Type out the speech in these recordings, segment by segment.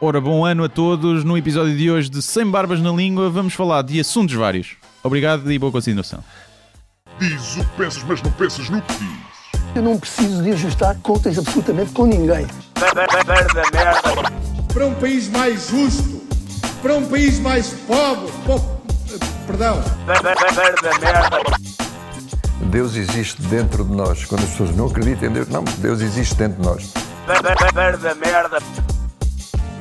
Ora, bom ano a todos. No episódio de hoje de Sem Barbas na Língua, vamos falar de assuntos vários. Obrigado e boa continuação. Diz o que pensas, mas não pensas no que dizes. Eu não preciso de ajustar contas absolutamente com ninguém. para um país mais justo, para um país mais pobre, po- perdão, Deus existe dentro de nós. Quando as pessoas não acreditam em Deus, não, Deus existe dentro de nós.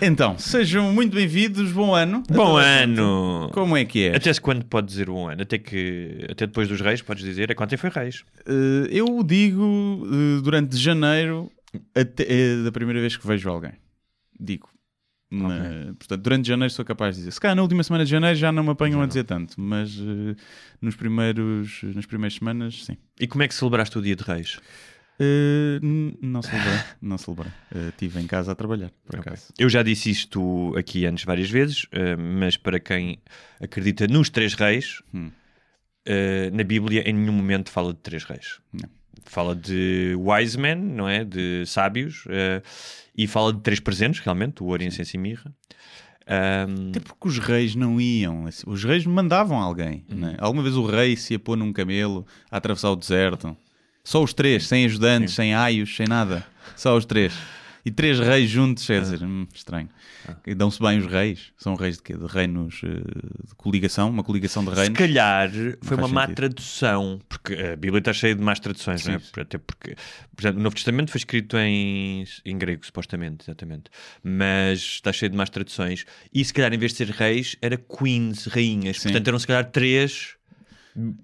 Então, sejam muito bem-vindos. Bom ano. Bom ano! Como é que é? Até se quando pode dizer bom ano? Até que até depois dos reis podes dizer, é quando foi reis. Eh, eu digo eh, durante janeiro, até, eh, da primeira vez que vejo alguém. Digo. Na- portanto, durante janeiro sou capaz de dizer. Se calhar na última semana de janeiro já não me apanham a dizer tanto, mas nos primeiros, nas primeiras semanas, sim. E como é que celebraste o dia de reis? Eh, não celebrei, não celebrei. Eh, Estive em casa a trabalhar, por acaso. Eu já disse isto aqui antes várias vezes, eh, mas para quem acredita nos três reis, Hum. na Bíblia em nenhum momento fala de três reis. Não. Fala de wise men, não é? De sábios, e fala de três presentes, realmente, o ouro, incenso e mirra. Ahm, Até porque os reis não iam, os reis mandavam alguém. Uhum. né? Alguma vez o rei se ia pôr num camelo a atravessar o deserto. Só os três, sem ajudantes, sem aios, sem nada. Só os três. E três reis juntos, quer dizer, hum, estranho. Ah. Dão-se bem os reis. São reis de quê? De reinos eh, de coligação, uma coligação de Se reinos. calhar foi uma má sentido. tradução, porque a Bíblia está cheia de más traduções, Sim, não é? sim. Até porque, por exemplo, o Novo Testamento foi escrito em, em grego, supostamente, exatamente. Mas está cheio de más traduções. E se calhar, em vez de ser reis, era queens, rainhas. Sim. Portanto, eram se calhar três,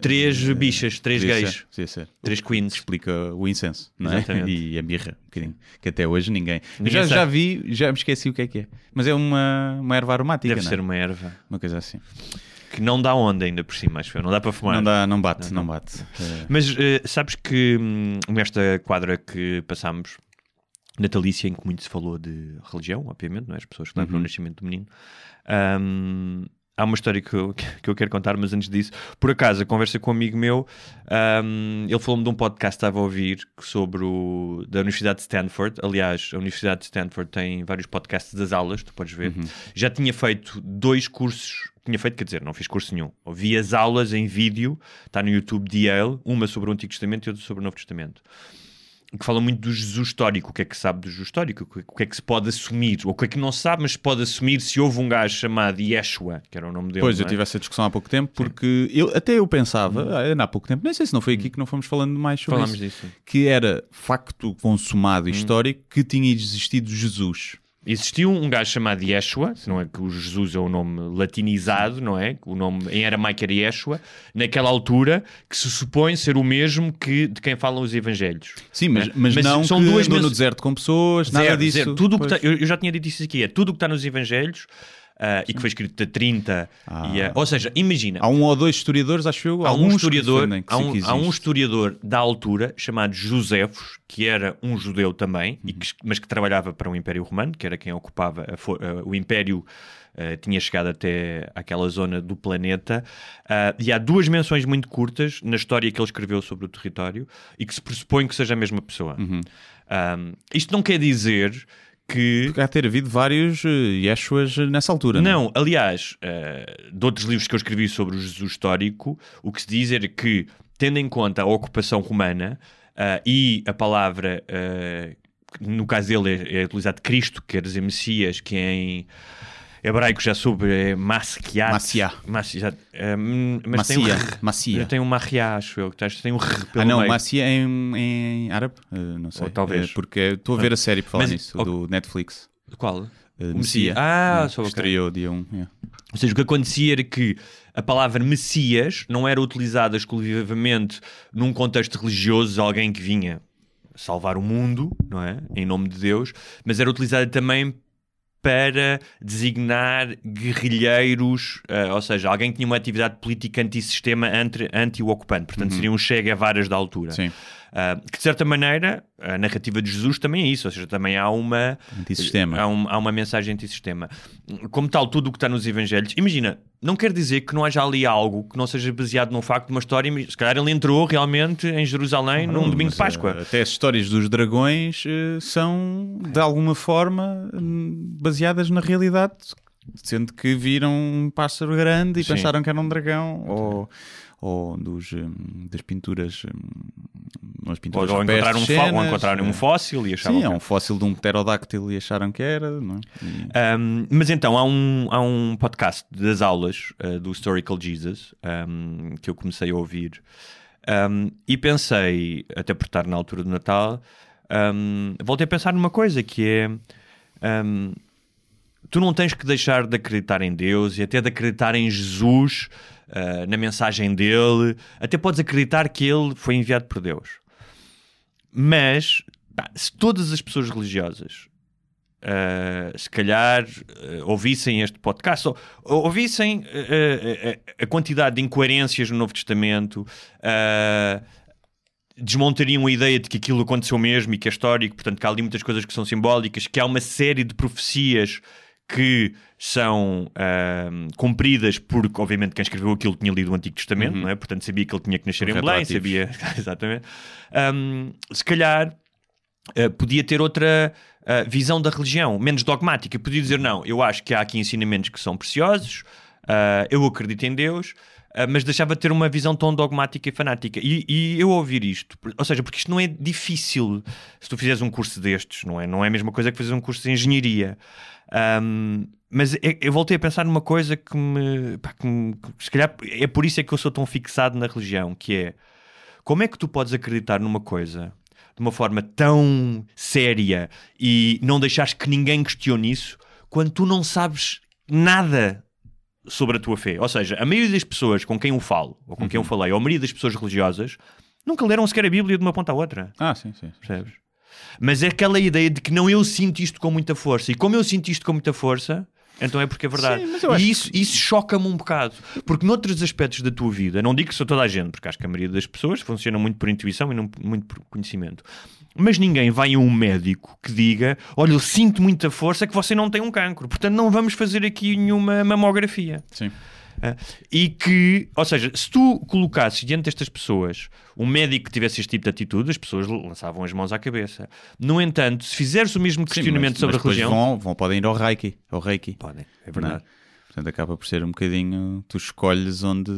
três bichas, três Podia gays, ser, podia ser. três queens. Explica o incenso, não é? Exatamente. E a mirra, um bocadinho. Que até hoje ninguém. Ninguém já, sabe. já vi, já me esqueci o que é que é. Mas é uma, uma erva aromática, Deve não é? ser uma erva Uma coisa assim. que não dá onda ainda por cima, acho que não dá para fumar. Não, dá, não bate, não, bate. Eh, Mas eh, sabes que hum, nesta quadra que passámos, natalícia, em que muito se falou de religião, obviamente, não é? as pessoas que lembram o nascimento do menino, hum, há uma história que eu, que eu quero contar, mas antes disso, por acaso, a conversa com um amigo meu, hum, ele falou-me de um podcast que estava a ouvir sobre o, da Universidade de Stanford. Aliás, a Universidade de Stanford tem vários podcasts das aulas, tu podes ver. Já tinha feito dois cursos tinha feito, quer dizer, não fiz curso nenhum. Ouvi as aulas em vídeo, está no YouTube de Yale, uma sobre o Antigo Testamento e outra sobre o Novo Testamento. Que fala muito do Jesus histórico, o que é que sabe do Jesus histórico, o que- é que se pode assumir, ou o que é que não sabe, mas se pode assumir se houve um gajo chamado Yeshua, que era o nome dele. Pois, eu é? tive essa discussão há pouco tempo, porque eu, até eu pensava, ah, há pouco tempo, nem sei se não foi aqui que não fomos falando mais sobre Falámos isso, disso. que era facto consumado histórico que tinha existido Jesus. Existiu um gajo chamado Yeshua, não é que o Jesus é o nome latinizado, não é? O nome em aramaico era Yeshua, naquela altura, que se supõe ser o mesmo que de quem falam os evangelhos. Sim, mas, É. mas, Mas não são que duas andou no deserto com pessoas, nada Zero, disso. zero. Tudo tá- eu, eu já tinha dito isso aqui, é tudo o que está nos Evangelhos ah, e que foi escrito de 30. e, ah, ou seja, imagina, Há um ou dois historiadores, acho eu, há um historiador, há, um, há um historiador da altura chamado Josefos, que era um judeu também, e Uhum. que- mas que trabalhava para o Império Romano, que era quem ocupava a ah, o Império. ah, tinha chegado até aquela zona do planeta Ah, e há duas menções muito curtas na história que ele escreveu sobre o território e que se pressupõe que seja a mesma pessoa. Uhum. Ah, isto não quer dizer que Porque há ter havido vários uh, Yeshuas nessa altura. Não, aliás, eh, de outros livros que eu escrevi sobre o Jesus histórico, o que se diz era que, tendo em conta a ocupação romana eh, e a palavra, eh, que no caso dele é, é utilizado Cristo, que quer dizer Messias, que em hebraico já soube é Masquiat. Maciá. Macia, eh, hum, mas tem um Macia, R- Macia. Tem um Mahia, acho eu, tem um R pelo Ah não, meio. Macia em, em árabe? Uh, não sei. Ou talvez. Uh, porque estou a ver a série por falar Mas- nisso, ok. do Netflix. Qual? Uh, O Messia. Messia. Ah, Uh, só. Estreou dia 1. yeah. Ou seja, o que acontecia era que a palavra Messias não era utilizada exclusivamente num contexto religioso, alguém que vinha salvar o mundo, não é? Em nome de Deus, mas era utilizada também para designar guerrilheiros, eh, ou seja, alguém que tinha uma atividade política antissistema anti- anti-ocupante. Portanto, seriam Che Guevaras da altura. Sim. Ah, que de certa maneira, a narrativa de Jesus também é isso, ou seja, também há uma, Antissistema. há, um- há uma mensagem antissistema. Como tal, tudo o que está nos Evangelhos, imagina, não quer dizer que não haja ali algo que não seja baseado num facto de uma história. Se calhar ele entrou realmente em Jerusalém num domingo de Mas, Páscoa. eh, Até as histórias dos dragões eh, são, de alguma forma, hum, baseadas na realidade, sendo que viram um pássaro grande e Sim. pensaram que era um dragão, ou, ou dos, hum, das pinturas, hum, as Ou, pinturas ou encontraram um, ou cenas, encontraram eh, um fóssil e achavam Sim, é que- um fóssil de um pterodáctilo e acharam que era, é? E- Um, mas então, há um, há um podcast das aulas uh, do Historical Jesus um, que eu comecei a ouvir um, e pensei, até por estar na altura do Natal, voltei a pensar numa coisa que é. tu não tens que deixar de acreditar em Deus e até de acreditar em Jesus, uh, na mensagem dele, até podes acreditar que ele foi enviado por Deus. Mas pá, se todas as pessoas religiosas uh, se calhar uh, ouvissem este podcast, ou, ou ouvissem uh, a quantidade de incoerências no Novo Testamento, desmontariam a ideia de que aquilo aconteceu mesmo e que é histórico, portanto, que há ali muitas coisas que são simbólicas, que há uma série de profecias que são uh, cumpridas porque, obviamente, quem escreveu aquilo tinha lido o Antigo Testamento, não é? Portanto, sabia que ele tinha que nascer em Belém, sabia. Exatamente. Um, se calhar Uh, podia ter outra uh, visão da religião, menos dogmática. Podia dizer, não, eu acho que há aqui ensinamentos que são preciosos, uh, eu acredito em Deus, uh, mas deixava de ter uma visão tão dogmática e fanática. E, e eu ouvir isto, por- ou seja, porque isto não é difícil se tu fizeres um curso destes, não é? Não é a mesma coisa que fazer um curso de engenharia. Um, mas eu, voltei a pensar numa coisa que me, pá, que me- se calhar é por isso é que eu sou tão fixado na religião, que é como é que tu podes acreditar numa coisa de uma forma tão séria e não deixares que ninguém questione isso quando tu não sabes nada sobre a tua fé? Ou seja, a maioria das pessoas com quem eu falo, ou com quem eu falei, ou a maioria das pessoas religiosas, nunca leram sequer a Bíblia de uma ponta à outra. Ah, sim, sim. Percebes? Mas é aquela ideia de que não eu sinto isto com muita força. E como eu sinto isto com muita força, então é porque é verdade. Sim, e isso, isso choca-me um bocado. Porque noutros aspectos da tua vida, não digo que sou toda a gente, porque acho que a maioria das pessoas funciona muito por intuição e não muito por conhecimento. Mas ninguém vai a um médico que diga: Olha, eu sinto muita força que você não tem um cancro, portanto não vamos fazer aqui nenhuma mamografia. Sim. Ah, E que, ou seja, se tu colocasses diante destas pessoas um médico que tivesse este tipo de atitude, as pessoas lançavam as mãos à cabeça. No entanto, se fizeres o mesmo Sim, questionamento mas- sobre mas a religião. Vão, vão, podem ir ao Reiki. Ao Reiki. Podem, é não é? verdade. Portanto, acaba por ser um bocadinho. Tu escolhes onde,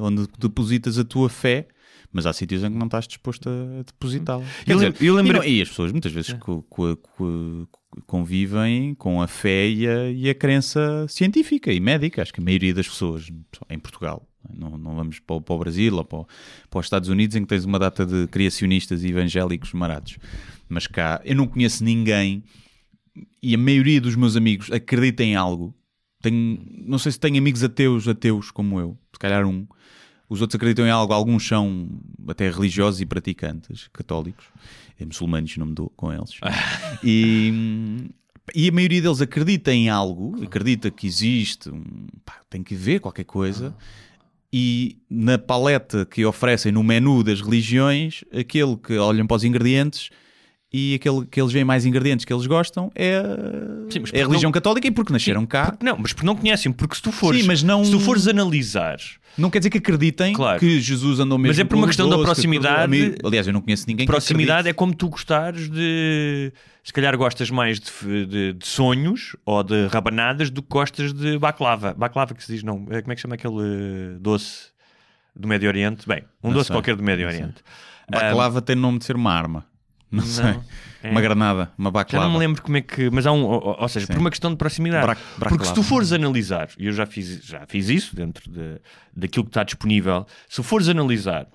onde depositas a tua fé, mas há sítios em que não estás disposto a depositá-la. Quer Eu dizer, eu lembro- e, não- e as pessoas muitas vezes co- co- co- convivem com a fé e a, e a crença científica e médica. Acho que a maioria das pessoas em Portugal. Não, não vamos para o, para o Brasil ou para, o- para os Estados Unidos em que tens uma data de criacionistas e evangélicos marados. Mas cá, eu não conheço ninguém e a maioria dos meus amigos acredita em algo. Tenho, não sei se tenho amigos ateus, ateus como eu, se calhar um. Os outros acreditam em algo, alguns são até religiosos e praticantes, católicos, é, muçulmanos, não me dou com eles. e, e a maioria deles acredita em algo, acredita que existe, um, pá, tem que ver qualquer coisa. E na paleta que oferecem no menu das religiões, aquele que olham para os ingredientes e aquele que eles veem mais ingredientes que eles gostam é, Sim, é a religião não- católica e porque nasceram cá. Porque não, mas porque não conhecem, porque se tu fores, Sim, mas não- se tu fores analisar, Não quer dizer que acreditem Claro. que Jesus andou mesmo Mas é por uma questão da doces, que- proximidade. mim- Aliás, eu não conheço ninguém proximidade que é como tu gostares de. Se calhar gostas mais de, de- de sonhos ou de rabanadas do que gostas de baklava. Baklava que se diz, não. é- Como é que chama aquele eh, doce do Médio Oriente? Bem, um Não doce sei, qualquer do Médio. Oriente. Baklava tem nome de ser uma arma. Não, sei. é. Uma granada, uma Já baklava. não me lembro como é que. Mas há um. Ou, ou seja, Sim. por uma questão de proximidade. Porque se tu fores analisar, e eu já fiz, já fiz isso dentro de, daquilo que está disponível, se fores analisar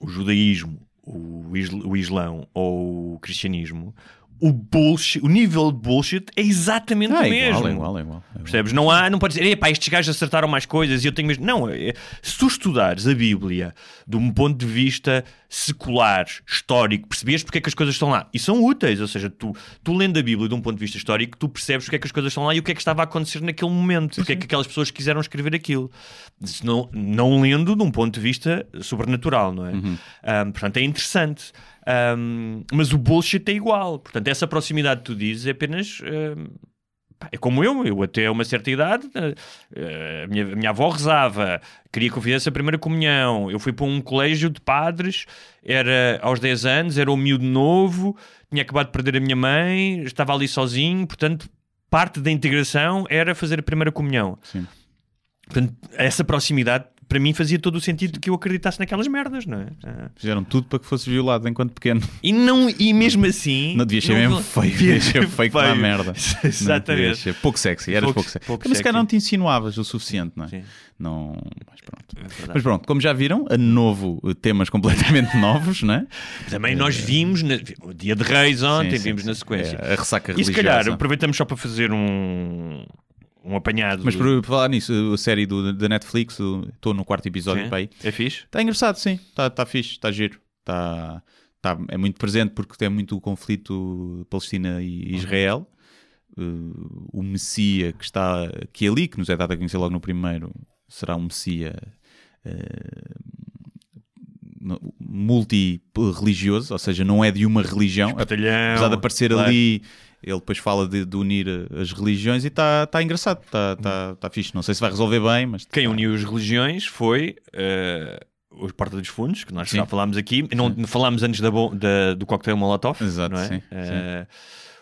o judaísmo, o, isl- o islão ou o cristianismo, o bullshit, o nível de bullshit é exatamente Ah, o é mesmo. igual, é igual, é igual. é igual. Percebes? Não há, não pode dizer, epá, estes gajos acertaram mais coisas e eu tenho mesmo. Não, é- se tu estudares a Bíblia de um ponto de vista secular, histórico, percebes porque é que as coisas estão lá e são úteis. Ou seja, tu, tu lendo a Bíblia de um ponto de vista histórico, tu percebes porque é que as coisas estão lá e o que é que estava a acontecer naquele momento, porque é que aquelas pessoas quiseram escrever aquilo. Se não, não lendo de um ponto de vista sobrenatural, não é? Ahm, portanto, é interessante. Ahm, mas o bullshit é igual. Portanto, essa proximidade que tu dizes é apenas. pá, é como eu, eu até uma certa idade, eh, eh, a minha, a minha avó rezava, queria que eu fizesse a primeira comunhão. Eu fui para um colégio de padres, era aos 10 anos, era um miúdo novo, tinha acabado de perder a minha mãe, estava ali sozinho, portanto, parte da integração era fazer a primeira comunhão. Sim. Portanto, essa proximidade para mim fazia todo o sentido que eu acreditasse naquelas merdas, não é? Ah. Fizeram tudo para que fosse violado enquanto pequeno. E, não, e mesmo assim. Não devia ser mesmo feio, devia ser feio como a merda. Exatamente. Pouco sexy, eras Pouco- pouco, sexy. pouco Mas se calhar não te insinuavas o suficiente, não é? Sim. Não. Mas pronto. É. Mas pronto, como já viram, a novo, eh, temas completamente novos, não é? Também nós vimos na- o Dia de Reis ontem, Sim, sim, vimos na sequência. É, a ressaca e se religiosa. calhar aproveitamos só para fazer um, um apanhado. Mas por, por falar nisso, a série do, da Netflix, estou no quarto episódio Sim. para aí. É fixe? Está engraçado, sim. Está tá fixe, está giro. Está tá, é muito presente porque tem muito o conflito Palestina e Israel. Uh, o Messia que está aqui e ali, que nos é dado a conhecer logo no primeiro, será um Messia uh, multi-religioso, ou seja, não é de uma religião. Apesar de aparecer claro. ali, ele depois fala de, de unir as religiões e está tá engraçado, está tá, tá fixe. Não sei se vai resolver bem, mas Quem uniu as religiões foi eh, os Porta dos Fundos, que nós Sim. já falámos aqui. Não falámos antes da da- do coquetel Molotov. Exato, não é? sim, Eh,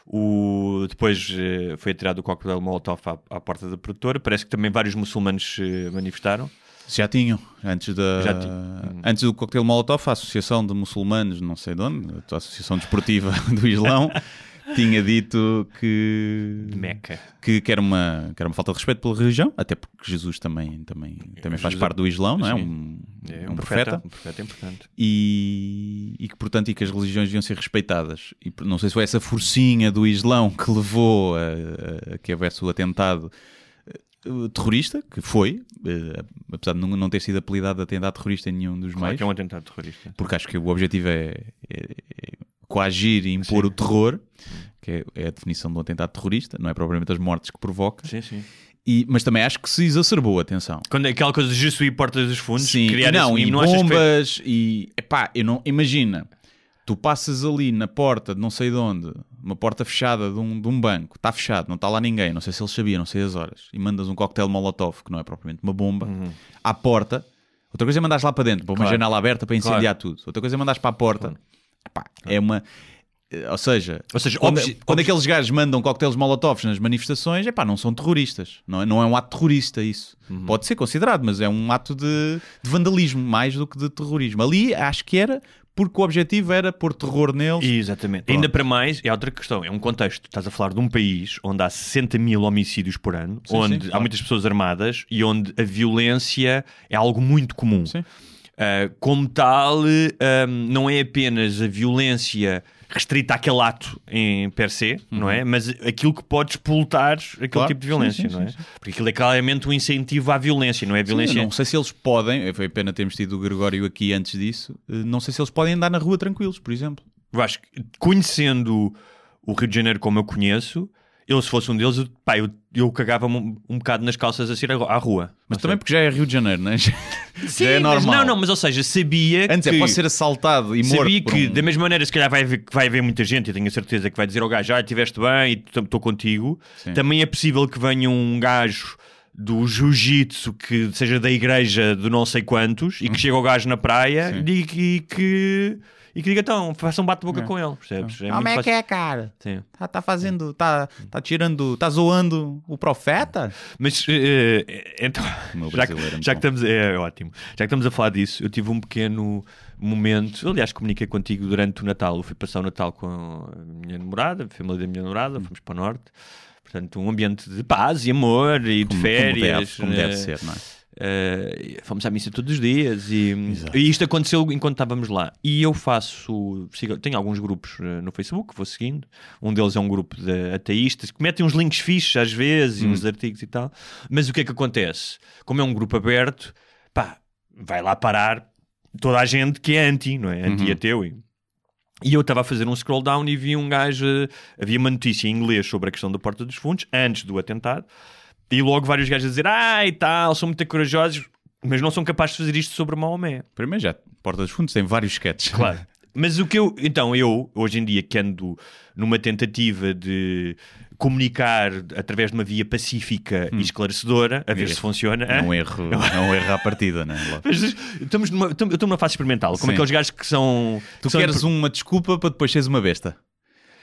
o, depois eh, foi atirado o coquetel Molotov à, à porta da produtora. Parece que também vários muçulmanos se manifestaram. Já tinham, antes, da, ti- hum. antes do coquetel Molotov, a Associação de Muçulmanos, não sei de onde, a Associação Desportiva do Islão, tinha dito que, De Meca. que, que, era uma, que era uma falta de respeito pela religião, até porque Jesus também, também, também faz Jesus- parte do Islão, não é? Um, É um um profeta. profeta. Um profeta importante. E, e que, portanto, e que as religiões deviam ser respeitadas. E não sei se foi essa forcinha do Islão que levou a, a- a que houvesse o atentado terrorista, que foi, eh, apesar de não, ter sido apelidado de atentado terrorista em nenhum dos Claro meios, que é um atentado terrorista. porque acho que o objetivo é, é- é coagir e impor o terror, que é, é a definição do atentado terrorista, não é propriamente as mortes que provoca, Sim, sim. e, mas também acho que se exacerbou, atenção. Quando é aquela coisa de Jesuí Porta dos Fundos, Sim, criar não, esse e não bombas, e epá, eu não, imagina, tu passas ali na porta de não sei de onde, uma porta fechada de um, de um banco, está fechado, não está lá ninguém, não sei se eles sabiam, não sei as horas, e mandas um coquetel molotov, que não é propriamente uma bomba, à porta. Outra coisa é mandares lá para dentro, para uma Uhum. Claro. janela aberta para incendiar tudo. Outra coisa é mandares para a porta. Epá, é uma. eh, Ou seja, Ou seja, quando, obje- quando obje- aqueles gajos mandam coquetéis molotovs nas manifestações, epá, não são terroristas. Não é, não é um ato terrorista isso. Uhum. Pode ser considerado, mas é um ato de, de vandalismo mais do que de terrorismo. Ali acho que era porque o objetivo era pôr terror neles. Exatamente. Pronto. Ainda para mais, é outra questão, é um contexto. Estás a falar de um país onde há 60 mil homicídios por ano, Sim, onde sim, há claro. muitas pessoas armadas e onde a violência é algo muito comum. Sim. Uh, como tal, um, não é apenas a violência restrita àquele ato em per se, não é? Mas aquilo que pode explotar aquele Uhum. Claro. tipo de violência, Sim, sim, não é? sim. Porque aquilo é claramente um incentivo à violência, não é? Violência. não sei se eles podem, foi pena termos tido o Gregório aqui antes disso, eh, não sei se eles podem andar na rua tranquilos, por exemplo. Eu acho que, conhecendo o Rio de Janeiro como eu conheço, eu se fosse um deles, eu, pá, eu, eu cagava-me um, um bocado nas calças a sair à rua. Mas também porque já é Rio de Janeiro, não é? Já, Sim, já é mas normal. não, não, mas ou seja, sabia Antes que... é, pode ser assaltado e morto. Sabia que, um- da mesma maneira, se calhar vai haver, vai haver muita gente, eu tenho a certeza que vai dizer ao gajo, ah, estiveste bem e estou contigo. Sim. Também é possível que venha um gajo do jiu-jitsu que seja da igreja de não sei quantos e que chegue ao gajo na praia e, diga- e que, e que diga, então, faça um bate-boca com ele, percebes? É Como é que é, cara? Sim. Tá, tá fazendo, tá, tá tirando, tá zoando o profeta? Mas eh, então, já que, é já que estamos, é, ótimo. Já que estamos a falar disso, eu tive um pequeno momento. Aliás, comuniquei contigo durante o Natal. Eu fui passar o Natal com a minha namorada, a família da minha namorada, fomos para o norte. Portanto, um ambiente de paz e amor e de Como, férias. como, deve, como deve eh, ser, não é? Eh, fomos à missa todos os dias e, e isto aconteceu enquanto estávamos lá. E eu faço, tenho alguns grupos eh, no Facebook que vou seguindo. Um deles é um grupo de ateístas que metem uns links fixos às vezes Hum. e uns artigos e tal. Mas o que é que acontece? Como é um grupo aberto, pá, vai lá parar toda a gente que é anti, não é? Anti-ateu. E, e eu estava a fazer um scroll down e vi um gajo. eh, Havia uma notícia em inglês sobre a questão da Porta dos Fundos, antes do atentado, e logo vários gajos a dizer: Ah, e tal, são muito corajosos, mas não são capazes de fazer isto sobre Maomé. Primeiro já, Porta dos Fundos tem vários sketches. Claro. Mas o que eu, então, eu, hoje em dia, que ando numa tentativa de comunicar através de uma via pacífica e esclarecedora, a ver É. se funciona. É um erro, um erro à partida, né? Mas estamos numa, eu estou numa fase experimental, como Sim. aqueles gajos que são. Tu que são queres uma desculpa para depois seres uma besta.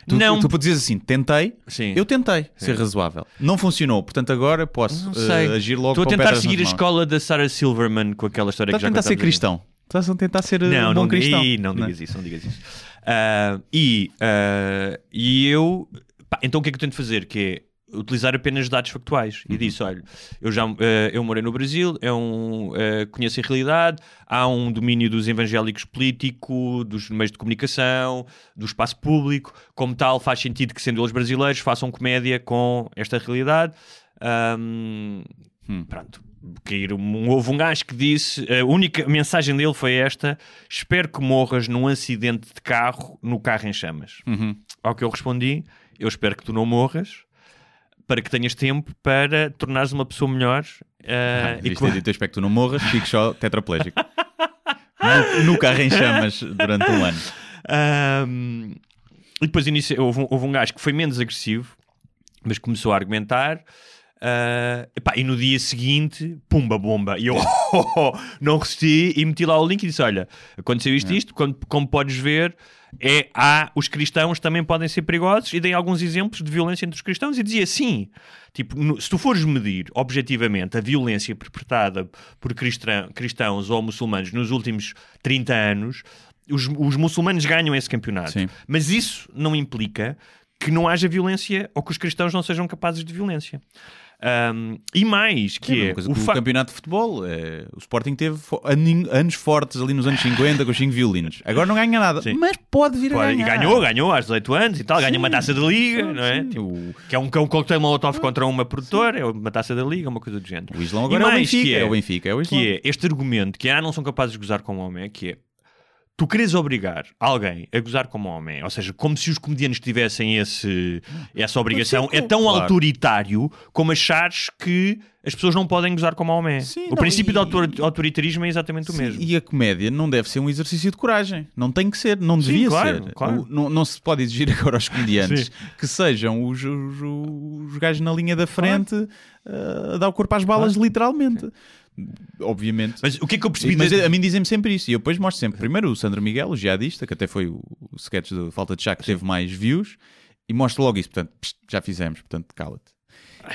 Tu, Não. tu, dizes assim, tentei, Sim. eu tentei ser razoável. Não funcionou, portanto agora posso Não eh, sei. agir logo Estou a com tentar pedras seguir a nas mãos. escola da Sarah Silverman com aquela história Estás a que já tentar ser contámos aqui. cristão. Estás a tentar ser eh, Não, um bom não, cristão. Ih, não digas isso, não digas isso. Ah, e, ah, e eu, pá, então o que é que eu tento fazer? Que é utilizar apenas dados factuais. Uhum. E disse: olha, eu já ah, eu morei no Brasil, é um, ah, conheço a realidade, há um domínio dos evangélicos político, dos meios de comunicação, do espaço público, como tal, faz sentido que, sendo eles brasileiros, façam comédia com esta realidade. Ahm, Hum. Pronto. Cair um, houve um gajo que disse: a única mensagem dele foi esta: Espero que morras num acidente de carro, no carro em chamas. Uhum. Ao que eu respondi: Eu espero que tu não morras, para que tenhas tempo para tornares uma pessoa melhor. ah, Ah, e ter dito, eu espero que tu não morras, fiques só tetraplégico. no, no carro em chamas durante um ano. Ahm, e depois inicia- houve, um, houve um gajo que foi menos agressivo, mas começou a argumentar. ah, epá, e no dia seguinte, pumba, bomba. E eu não resisti e meti lá o link e disse: Olha, aconteceu isto, isto. Como, como podes ver, é, há, os cristãos também podem ser perigosos. E dei alguns exemplos de violência entre os cristãos e dizia sim. Tipo, no- se tu fores medir objetivamente a violência perpetrada por cristã- cristãos ou muçulmanos nos últimos 30 anos, os, os muçulmanos ganham esse campeonato. Sim. Mas isso não implica que não haja violência ou que os cristãos não sejam capazes de violência. Ahm, e mais, que É a é, o que o campeonato de futebol. é, o Sporting teve anos fortes ali nos anos 50 com os 5 violinos. Agora não ganha nada, Sim. mas pode vir a Pode- E ganhar. ganhou, ganhou aos 18 anos e tal, ganha uma taça da liga, Sim, não é? sim. Tipo, O- que é um, que é um coquetel molotov contra uma produtora, é uma taça da liga, uma coisa do género. O Islão E agora é o mais, Benfica. que É o Benfica, é o Islão. que é este argumento que ah, não são capazes de gozar com o homem, que é tu queres obrigar alguém a gozar como homem, ou seja, como se os comediantes tivessem esse, essa obrigação, é tão Claro. autoritário como achares que as pessoas não podem gozar como homem. Sim, o não, princípio e- do autor- autoritarismo é exatamente o Sim, mesmo. E a comédia não deve ser um exercício de coragem. Não tem que ser, não Sim, devia claro, ser. claro. O- não, não se pode exigir agora aos comediantes Sim. que sejam os, os, os gajos na linha da frente uh, a dar o corpo às balas, literalmente. Obviamente. Mas o que é que eu percebi? Mas da- a mim dizem-me sempre isso. E eu depois mostro sempre. Primeiro o Sandro Miguel, o jihadista, que até foi o, o sketch de Falta de Chá que teve mais views. E mostro logo isso. Portanto, já fizemos. Portanto, cala-te.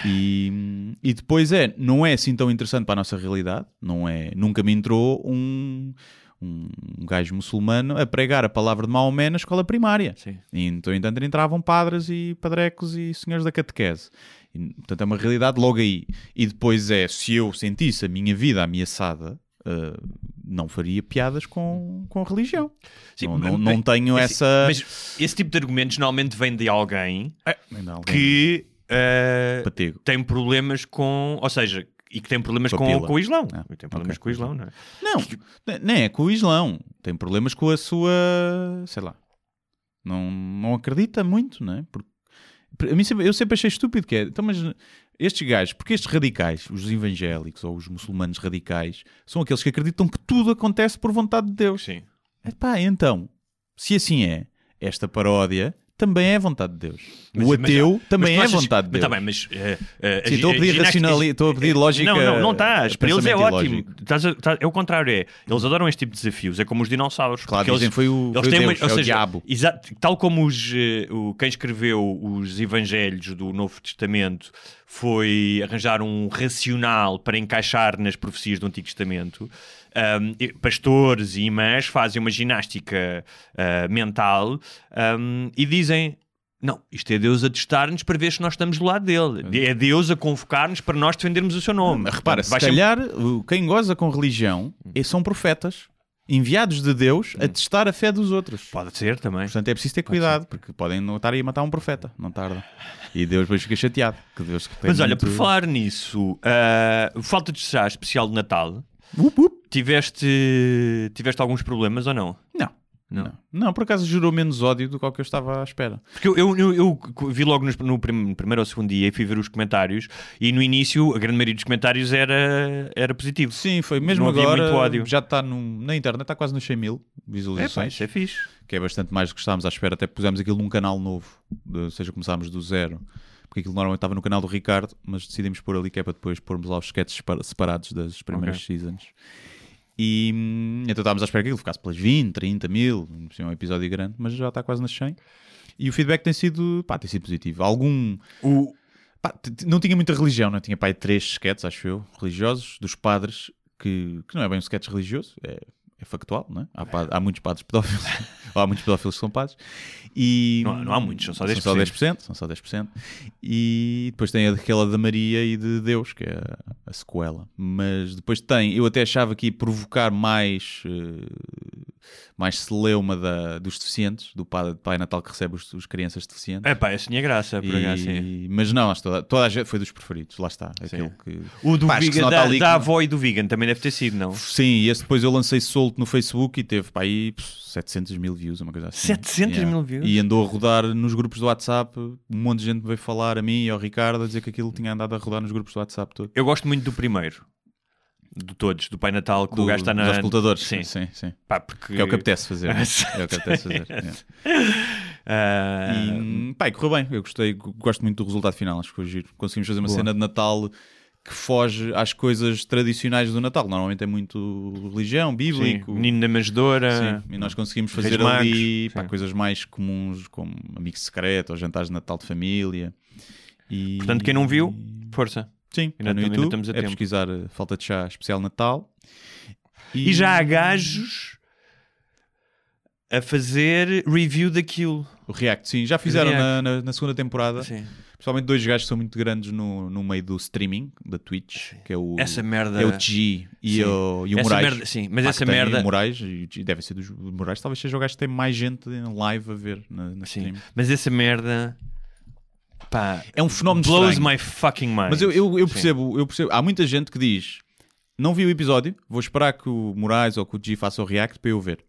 E, e depois é, não é assim tão interessante para a nossa realidade. Não é, nunca me entrou um, um gajo muçulmano a pregar a palavra de Maomé na escola primária. Sim. E, então, entanto, entravam padres e padrecos e senhores da catequese. E, portanto, é uma realidade logo aí. E depois é, se eu sentisse a minha vida ameaçada, ah, não faria piadas com, com a religião. Sim, não, mas- não, não tenho esse- essa... Mas esse tipo de argumentos normalmente vem de alguém Ainda há alguém que patego. tem problemas com. Ou seja, e que tem problemas Com com, o Islão. Ah, tem problemas ok. com o Islão, não é? Não, nem é com o Islão. Tem problemas com a sua... Sei lá. Não, não acredita muito, não é? Porque, a mim sempre- eu sempre achei estúpido que é... Então, mas estes gajos... Porque estes radicais, os evangélicos ou os muçulmanos radicais, são aqueles que acreditam que tudo acontece por vontade de Deus. Sim. Epá, então, se assim é, esta paródia também é vontade de Deus. Mas- o mas- ateu mas também tu é achas- vontade de Mas Deus. tá bem, mas. eh, Sim, estou a pedir ginástica- racionali- estou a pedir lógica- Não, não, não estás. Para eles é ótimo. Estás a- estás- é o contrário, é. Eles adoram este tipo de desafios. É como os dinossauros. Claro, dizem eles, foi o- eles o têm uma- Deus, ou é o seja, diabo. Exato, tal como os, eh, o, quem escreveu os evangelhos do Novo Testamento foi arranjar um racional para encaixar nas profecias do Antigo Testamento. Um, pastores e imãs fazem uma ginástica uh, mental um, e dizem Não, isto é Deus a testar-nos para ver se nós estamos do lado dele. É Deus a convocar-nos para nós defendermos o seu nome. Mas repara, se Vai sempre- calhar quem goza com religião é- são profetas enviados de Deus a testar a fé dos outros. Pode ser também. Portanto, é preciso ter cuidado, porque podem não estar aí a matar um profeta, não tarda. E Deus depois fica chateado. Que Deus tem Mas olha, muito- por falar nisso, ah, falta de chá especial de Natal, Up, up. tiveste, tiveste alguns problemas ou não? Não. Não. Não. Não, por acaso gerou menos ódio do que que eu estava à espera. Porque eu, eu, eu- eu vi logo no, prim- primeiro ou segundo dia e fui ver os comentários e no início a grande maioria dos comentários era, era positivo. Sim, foi mesmo Não havia agora. muito ódio. Já está no- na internet, está quase nos 100 mil É, visualizações. isso é fixe. que é bastante mais do que estávamos à espera, até pusemos aquilo num canal novo, de- ou seja, começámos do zero, porque aquilo normalmente estava no canal do Ricardo, mas decidimos pôr ali que é para depois pormos lá os sketches separa- separados das primeiras seasons. E hum, então estávamos à espera que aquilo ficasse pelas 20, 30 mil, é um episódio grande, mas já está quase nas 100. E o feedback tem sido, pá, tem sido positivo. Algum. O, pá, não tinha muita religião, não tinha pá, aí três sketches, acho eu, religiosos, dos padres, que, que não é bem um sketch religioso, é, é factual, não é? Há, pa- há muitos padres pedófilos, há muitos pedófilos que são padres. E, Não há- não há muitos, são só São só 10%, são só 10%. E depois tem aquela da Maria e de Deus, que é a, a sequela. Mas depois tem, eu até achava que ia provocar mais, eh, mais celeuma da, dos deficientes, do pai, pai Natal que recebe os, os crianças deficientes. é pá, esse tinha graça, por E- acaso, sim. Mas não, acho que toda, toda a gente foi dos preferidos, lá está. Aquele que... O do Pá, vegan, da, ali da avó e do vegan também deve ter sido, não? Sim, e esse depois eu lancei solto no Facebook e teve para aí pff, 700 mil views, uma coisa assim. 700 mil views? E andou a rodar nos grupos do WhatsApp. Um monte de gente me veio falar a mim e ao Ricardo a dizer que aquilo tinha andado a rodar nos grupos do WhatsApp todo. Eu gosto muito do primeiro. De todos, do Pai Natal, que Do, o gajo está na. Dos auscultadores. Sim, sim, sim. Pá, porque... Que é o que apetece fazer. Sim. é o que apetece fazer. é. Ah, E pá, e correu bem. Eu gostei, gosto muito do resultado final. Acho que foi giro. Conseguimos fazer uma Boa. cena de Natal que foge às coisas tradicionais do Natal. Normalmente é muito religião, sim, bíblico. Menino da Manjedora. Sim, e nós conseguimos fazer ali pá, sim. coisas mais comuns, como amigo secreto ou jantares de Natal de família. E... Portanto, quem não viu, força. Sim, ainda no ainda YouTube, estamos a é tempo. pesquisar eh, Falta de Chá Especial Natal. E já há gajos a fazer review daquilo. O React, sim, já fizeram na, na- na segunda temporada. Sim. Principalmente dois gajos que são muito grandes no, no meio do streaming, da Twitch, que é o, Essa merda. é o G e Sim. o, e o Essa Moraes. merda- sim, mas essa merda- O Moraes, e deve ser dos Moraes, talvez seja o gajo que tem mais gente em live a ver na, na Sim. stream. Mas essa merda. Pá. É um fenómeno Blows estranho. my fucking mind. Mas eu, eu, eu Sim. percebo, eu percebo. Há muita gente que diz: não vi o episódio, vou esperar que o Moraes ou que o G faça o react para eu ver.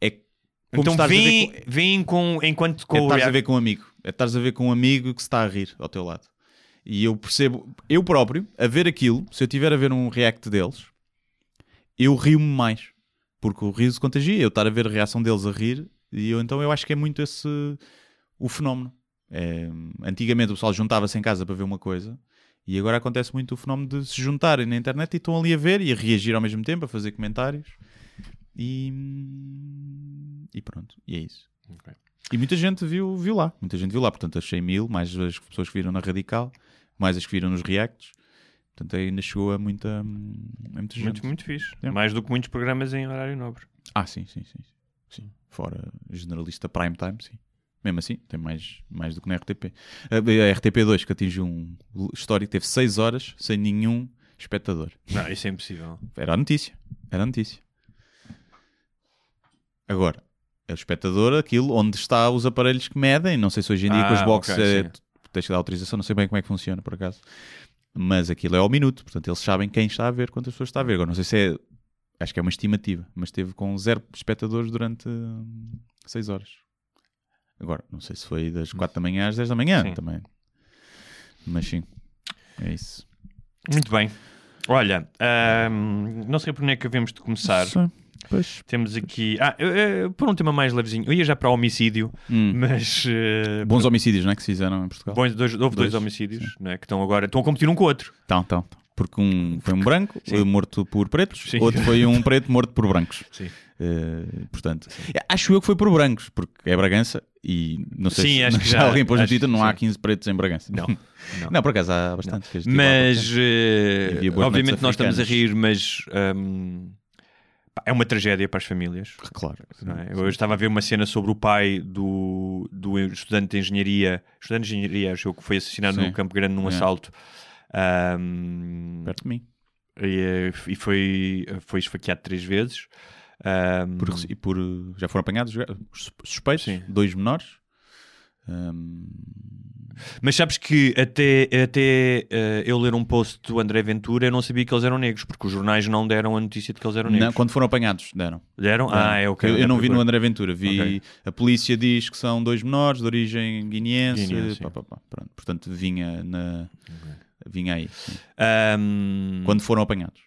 É como Então vem, com- vem com, enquanto com é o estares a ver com um amigo. É estares a ver com um amigo que se está a rir ao teu lado. E eu percebo, eu próprio, a ver aquilo, se eu estiver a ver um react deles, eu rio-me mais. Porque o riso contagia, eu estar a ver a reação deles a rir, e eu, então eu acho que é muito esse o fenómeno. É, antigamente o pessoal juntava-se em casa para ver uma coisa, e agora acontece muito o fenómeno de se juntarem na internet e estão ali a ver e a reagir ao mesmo tempo, a fazer comentários. E, e pronto, e é isso. E muita gente viu, viu lá, muita gente viu lá, portanto achei mil, mais as pessoas que viram na Radical, mais as que viram nos reacts, portanto ainda chegou a muita, a muita gente. Muito, muito fixe. É. Mais do que muitos programas em horário nobre. Ah, sim, sim, sim, sim. Fora generalista prime time, sim. Mesmo assim, tem mais, mais do que na RTP. A, a RTP2 que atingiu um histórico, teve 6 horas sem nenhum espectador. Não, isso é impossível. Era a notícia. Era a notícia. Agora, é o espectador aquilo onde está os aparelhos que medem. Não sei se hoje em dia com Ah, os boxes ok, é, sim. tens que dar autorização, não sei bem como é que funciona por acaso. Mas aquilo é ao minuto, portanto eles sabem quem está a ver, quantas pessoas está a ver. Agora não sei se é. Acho que é uma estimativa, mas teve com zero espectadores durante 6 horas. Agora, não sei se foi das 4 da manhã às 10 da manhã Sim. também. Mas sim, é isso. Muito bem. Olha, não sei por onde é que havemos de começar. Sim, Pois. Temos aqui. Ah, eu- por um tema mais levezinho. Eu ia já para homicídio, Hum. mas. eh, Bons homicídios, não é? Que se fizeram em Portugal. bons- dois- houve dois, Dois, homicídios não é, que estão agora. Estão a competir um com o outro. Então, então. Porque um foi um branco Sim. eh, morto por pretos, Sim. outro foi um preto morto por brancos. Sim. Eh, portanto, acho eu que foi por brancos, porque é Bragança e não sei Sim, se acho que já- alguém pôs no que não há sim. 15 pretos em Bragança. Não. Não. Não, por acaso há bastante. há pouco Mas, eh, boas obviamente, nós estamos a rir, mas. pá, é uma tragédia para as famílias. Claro. é? Eu estava a ver uma cena sobre o pai do, do estudante de engenharia, estudante de engenharia, acho eu, que foi assassinado Sim. no Campo Grande num É. assalto. Ahm, Perto de mim. e, eh, e foi, foi esfaqueado três vezes. Ahm, Por, e por, uh, já foram apanhados os suspeitos, Sim. dois menores. Hum, Mas sabes que até, até eh, eu ler um post do André Ventura eu não sabia que eles eram negros, porque os jornais não deram a notícia de que eles eram negros. não, quando foram apanhados, deram. Deram? Deram. Ah, é ok. Eu, eu não vi no André Ventura, vi Ok. a polícia diz que são dois menores de origem guineense. Guineense, pá, pá, pá. Portanto, vinha na. Vinha aí. Ahm, Quando foram apanhados.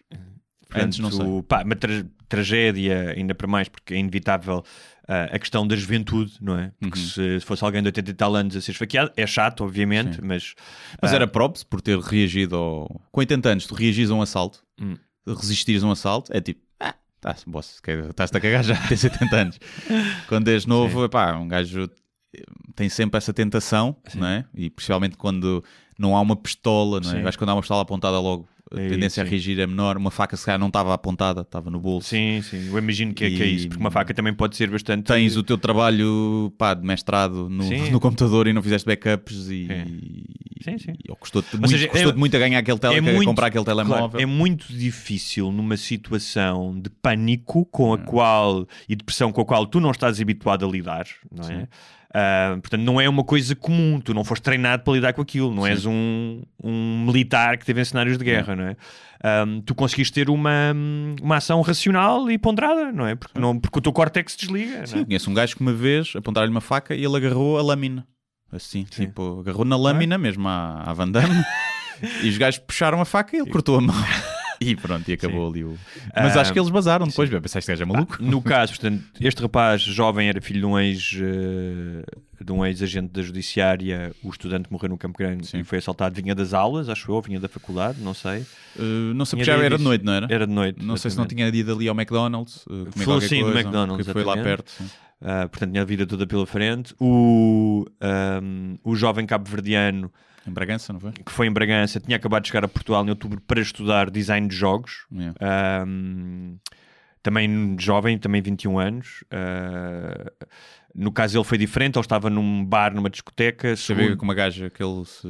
Antes não sei. Portanto, pá, uma tra- tragédia, ainda para mais, porque é inevitável ah, a questão da juventude, não é? Porque Uhum. se, se fosse alguém de 80 e tal anos a ser esfaqueado, é chato, obviamente, Sim. mas. Mas ah, era props por ter reagido ao. Com 80 anos, tu reagis a um assalto, Hum. resistires a um assalto, é tipo, ah, tá, boss, estás-te a cagar já, tens 80 anos. Quando és novo, epá, um gajo tem sempre essa tentação, não é? E principalmente quando não há uma pistola, não é? Acho que quando há uma pistola apontada logo, a É tendência isso, a reagir é menor. Uma faca, se calhar, não estava apontada, estava no bolso. Sim, sim, eu imagino que é, que é isso, porque uma faca também pode ser bastante. Tens o teu trabalho pá, de mestrado no, no computador e não fizeste backups e, É. Sim, sim. e- ou custou-te muito, seja, custou-te é- muito a ganhar aquele tele, muito- comprar aquele claro, telemóvel. é muito difícil numa situação de pânico com a qual e depressão com a qual tu não estás habituado a lidar, não é? Ah, portanto, não é uma coisa comum, tu não foste treinado para lidar com aquilo, não és um, um militar que teve em cenários de guerra, não é? Ah, tu conseguiste ter uma, uma ação racional e ponderada, não é? Porque, não, porque o teu córtex desliga, Sim, não eu é? conheço um gajo que uma vez apontaram-lhe uma faca e ele agarrou a lâmina. Assim, Sim. tipo, agarrou na lâmina mesmo à, à Van Damme e os gajos puxaram a faca e ele cortou a mão. E pronto, e acabou ali o. Mas Ah, acho que eles bazaram depois. Bem, pensaste que gajo é maluco? No caso, portanto, este rapaz jovem era filho de um ex eh, de um ex-agente da judiciária, o estudante morreu no Campo Grande Sim. e foi assaltado, vinha das aulas, acho eu, vinha da faculdade, não sei. Uh, não sei porque já era de noite, não era? Era de noite. Não sei se não exatamente. tinha ido ali ao McDonald's. Uh, Foi qualquer sim, do coisa, McDonald's, Que foi lá exatamente. perto. sim. Ah, portanto, tinha a vida toda pela frente. O, ahm, o jovem cabo-verdiano Em Bragança, não foi? que foi em Bragança tinha acabado de chegar a Portugal em outubro para estudar design de jogos. Yeah. Ahm, também jovem, também 21 anos. Ah, no caso, ele foi diferente. Ele estava num bar, numa discoteca. Segundo- com uma gaja que ele se,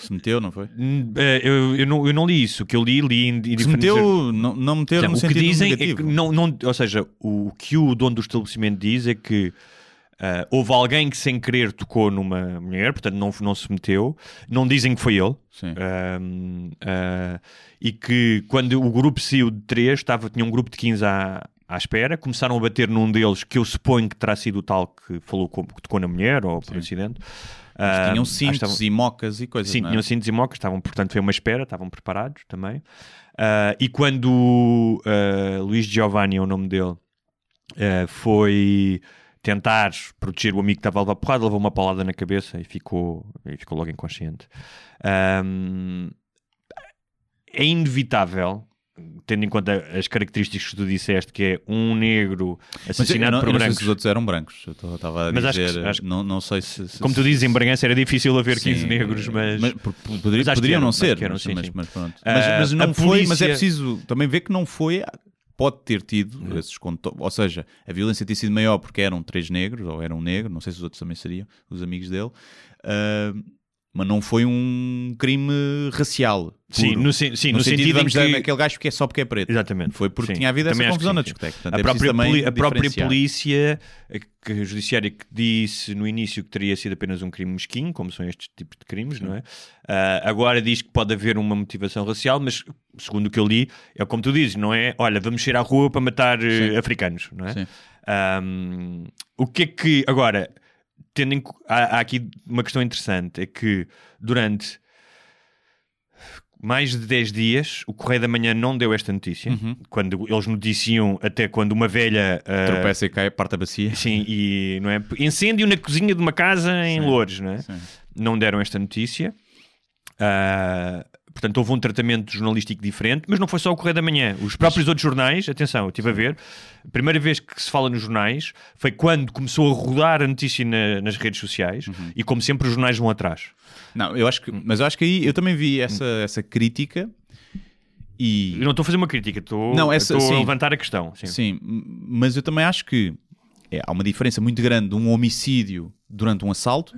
se meteu, não foi? Eh, eu, eu, não, eu não li isso. O que eu li, li em, em Que se meteu, não, não meter no o que sentido dizem é negativo. que não, não, ou seja, o que o dono do estabelecimento diz é que ah, houve alguém que sem querer tocou numa mulher, portanto não, não se meteu. Não dizem que foi ele. Sim. Ahm, ah, e que quando o grupo saiu de três, estava, tinha um grupo de 15 à, à espera, começaram a bater num deles que eu suponho que terá sido o tal que falou com, que tocou na mulher ou por acidente. Mas tinham cintos estavam- e mocas e coisas. Sim, é? tinham cintos e mocas, estavam, portanto, foi uma espera, estavam preparados também. E quando Luís Giovanni é o nome dele, foi tentar proteger o amigo que estava a levar porrada, levou uma paulada na cabeça e ficou, e ficou logo inconsciente. Ahm, é inevitável. Tendo em conta as características que tu disseste, que é um negro assassinado não, por eu não sei brancos. se os outros eram brancos. Eu estava a Mas acho que- dizer, acho que- não, não sei se, se- Como tu dizes, em Bragança era difícil haver Sim, 15 negros, mas... Mas poderiam não ser, mas, mas- mas pronto. Ah, Mas, não foi, mas é preciso também ver que não foi, pode ter tido esses conto- ou seja, a violência ter sido maior porque eram três negros, ou era um negro, não sei se os outros também seriam, os amigos dele, ah, mas não foi um crime racial. Sim, puro. no, sen- sim, no, sentido, vamos em dizer, que... aquele gajo que é só porque é preto. Exatamente. Foi porque Sim. tinha havido essa Também que confusão sim, na sim. discoteca. Portanto, a é própria, a própria polícia, a, que judiciária que disse no início que teria sido apenas um crime mesquinho, como são estes tipos de crimes, não é? Ah, agora diz que pode haver uma motivação racial, mas segundo o que eu li, é como tu dizes, não é? Olha, vamos sair à rua para matar eh, Sim. africanos, não é? Sim. Ahm, o que é que, agora, tendo em há, há aqui uma questão interessante, é que durante mais de 10 dias o Correio da Manhã não deu esta notícia, Uhum. quando eles noticiam até quando uma velha... ah, Tropeça e cai, parte da bacia. Sim, e não é? Incêndio na cozinha de uma casa em Loures, não é? Sim. Não deram esta notícia. Ah, portanto, houve um tratamento jornalístico diferente, mas não foi só o Correio da Manhã. Os próprios outros jornais, atenção, eu estive a ver, a primeira vez que se fala nos jornais foi quando começou a rodar a notícia na- nas redes sociais Uhum. e, como sempre, os jornais vão atrás. Não, eu acho que, mas eu acho que aí eu também vi essa, essa crítica E Eu não estou a fazer uma crítica, estou Não, essa- estou a sim. levantar a questão. Sim. Sim, mas eu também acho que é, há uma diferença muito grande de um homicídio durante um assalto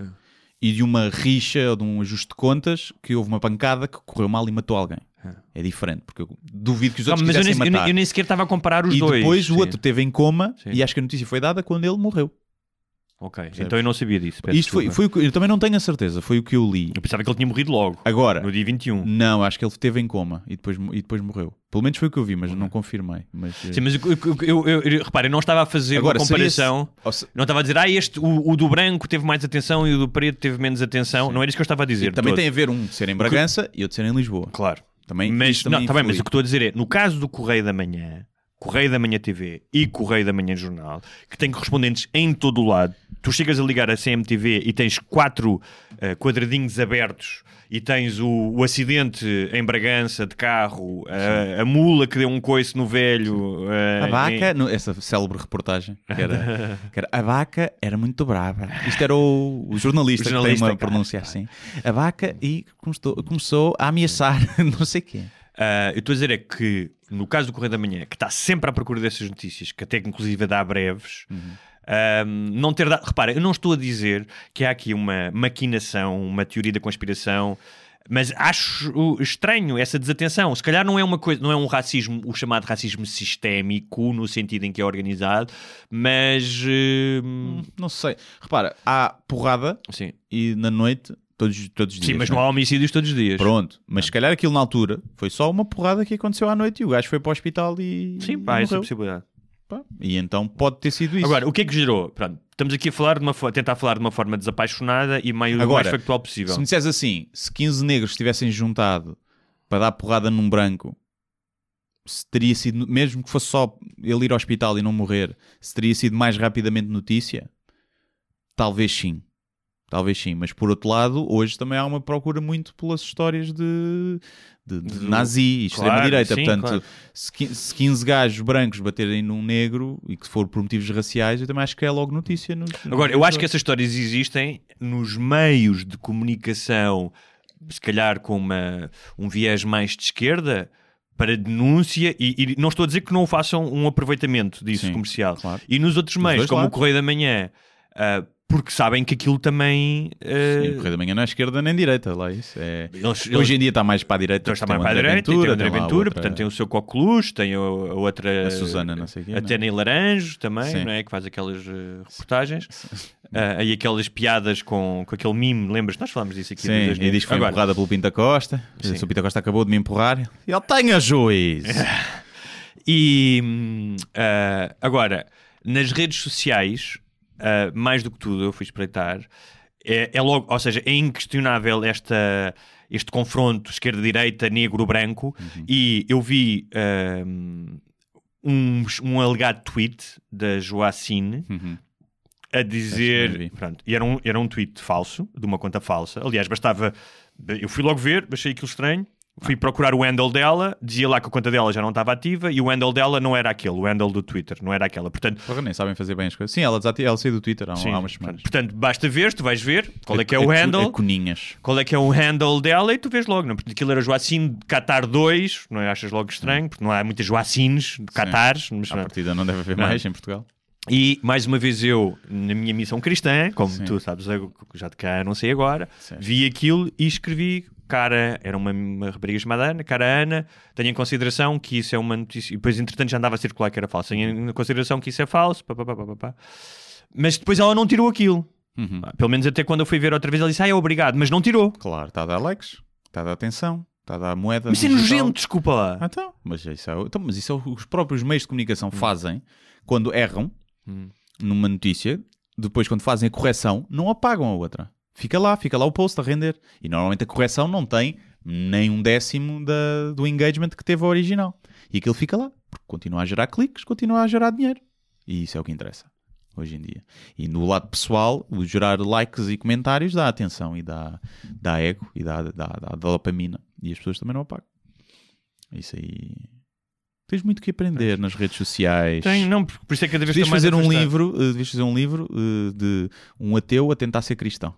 e de uma rixa ou de um ajuste de contas que houve uma pancada que correu mal e matou alguém. É diferente, porque eu duvido que os Não, outros mas eu quisessem nem, eu nem- matar. eu nem sequer estava a comparar os e dois. depois o Sim. outro teve em coma Sim. e acho que a notícia foi dada quando ele morreu. Ok, então eu não sabia disso. Isto foi, foi o que, eu também não tenho a certeza, foi o que eu li. Eu pensava que ele tinha morrido logo. Agora, No dia 21. não, acho que ele esteve em coma e depois, e depois morreu. Pelo menos foi o que eu vi, mas não confirmei. Mas, eh, Sim, mas eu, eu, eu, eu, repara, eu não estava a fazer Agora, uma comparação. Não estava a dizer, ah, este, o, o do branco teve mais atenção e o do preto teve menos atenção. Não era isso que eu estava a dizer. também todo. tem a ver um de ser em Bragança e outro de ser em Lisboa. Claro. Também, Mas, não, tá bem, mas o que estou a dizer é, no caso do Correio da Manhã, Correio da Manhã TV e Correio da Manhã Jornal, que têm correspondentes em todo o lado, tu chegas a ligar a CMTV e tens quatro eh, quadradinhos abertos e tens o, o acidente em Bragança de carro, a, a mula que deu um coice no velho. eh, A vaca, em- no- essa célebre reportagem, que era, que era, a vaca era muito brava. Isto era o, o jornalista, O jornalista, que tem uma cara. pronúncia assim. A vaca e começou, começou a ameaçar não sei quê. Ah, eu estou a dizer é que no caso do Correio da Manhã, que está sempre à procura dessas notícias, que até inclusive dá breves, ah, não ter dado. Repara, eu não estou a dizer que há aqui uma maquinação, uma teoria da conspiração. Mas acho estranho essa desatenção. Se calhar não é uma coisa, não é um racismo, o chamado racismo sistémico, no sentido em que é organizado, mas hum, Não sei. Repara, há porrada sim, e na noite, todos, todos os dias. sim, mas não não há homicídios todos os dias. Pronto, mas se calhar aquilo na altura foi só uma porrada que aconteceu à noite e o gajo foi para o hospital e. Sim, e pá, essa morreu. possibilidade. Pá, E então pode ter sido isso. Agora, o que é que gerou? Pronto, estamos aqui a falar de uma fo- tentar falar de uma forma desapaixonada e meio Agora, mais factual possível. Se me disseres assim, se 15 negros tivessem juntado para dar porrada num branco, se teria sido, mesmo que fosse só ele ir ao hospital e não morrer, se teria sido mais rapidamente notícia? Talvez sim. Talvez sim, mas por outro lado, hoje também há uma procura muito pelas histórias de, de, de nazi e extrema-direita. sim, Portanto, claro. se, qui- se 15 gajos brancos baterem num negro e que for por motivos raciais, eu também acho que é logo notícia. Nos, Agora, eu acho que essas histórias existem nos meios de comunicação, se calhar com uma, um viés mais de esquerda, para denúncia, e, e não estou a dizer que não façam um aproveitamento disso Sim, comercial. claro. E nos outros meios, como o. Correio da Manhã, ah, porque sabem que aquilo também. ah, Sim, o Correio da Manhã não é esquerda nem direita, lá isso é... eles- Hoje eles- em dia está mais para a direita. Está mais tem para a direita, e tem o André tem Ventura, outra- portanto tem o seu Coqueluche, tem a, a outra... A Susana, não sei o quê, A é? Tênia Laranjo também, Sim. não é? Que faz aquelas eh, reportagens. Ah, e aquelas piadas com, com aquele mime, lembras? Nós falámos disso aqui. Sim, e diz que foi Agora, empurrada pelo Pinta Costa. Sim. O Pinta Costa acabou de me empurrar, ele tenha juízo. E hum, ah, agora, nas redes sociais, ah, mais do que tudo, eu fui espreitar, é, é logo, ou seja, é inquestionável esta, este confronto esquerda-direita, negro-branco, Uhum. e eu vi hum, um, um alegado tweet da Joacine Uhum. a dizer. Pronto, e era um, era um tweet falso, de uma conta falsa. Aliás, bastava. Eu fui logo ver, achei aquilo estranho. Fui procurar o handle dela, dizia lá que a conta dela já não estava ativa e o handle dela não era aquele, o handle do Twitter, não era aquela. Portanto, Porra, nem sabem fazer bem as coisas. Sim, ela, desativa, ela saiu do Twitter há, sim, há umas semanas. portanto, basta ver, tu vais ver qual é que é o A- a- handle, a Coninhas. qual é que é o handle dela e tu vês logo. Não? Porque aquilo era Joacine de Qatar 2, não é? Achas logo estranho, porque não há muitas Joacines de Qatares. mas À pronto. partida não deve haver Não. mais em Portugal. E mais uma vez eu, na minha missão cristã, como Sim. tu sabes, eu já de cá não sei agora, Certo. vi aquilo e escrevi, cara, era uma, uma rapariga chamada Ana, cara Ana, tenha em consideração que isso é uma notícia, e depois entretanto já andava a circular que era falso, tenha em consideração que isso é falso, pá, pá, pá, pá, pá, mas depois ela não tirou aquilo. Uhum. Pelo menos até quando eu fui ver outra vez, ela disse, ah, é obrigado, mas não tirou. Claro, está a dar likes, está a dar atenção, está a dar moeda. Mas isso é nojento, desculpa lá. Ah, então, mas isso, é, então, mas isso é o que os próprios meios de comunicação fazem quando erram Hum. numa notícia, depois quando fazem a correção, não apagam a outra. Fica lá, fica lá o post a render. E normalmente a correção não tem nem um décimo da- do engagement que teve a original. E aquilo fica lá, porque continua a gerar cliques, continua a gerar dinheiro. E isso é o que interessa hoje em dia. E no lado pessoal, o gerar likes e comentários dá atenção e dá, dá ego e dá, dá, dá dopamina. E as pessoas também não apagam. Isso aí. Tens muito que aprender nas redes sociais. Tem, não, por por isso é que cada vez Devias fazer um livro, eh, devias fazer um livro eh, de um ateu a tentar ser cristão.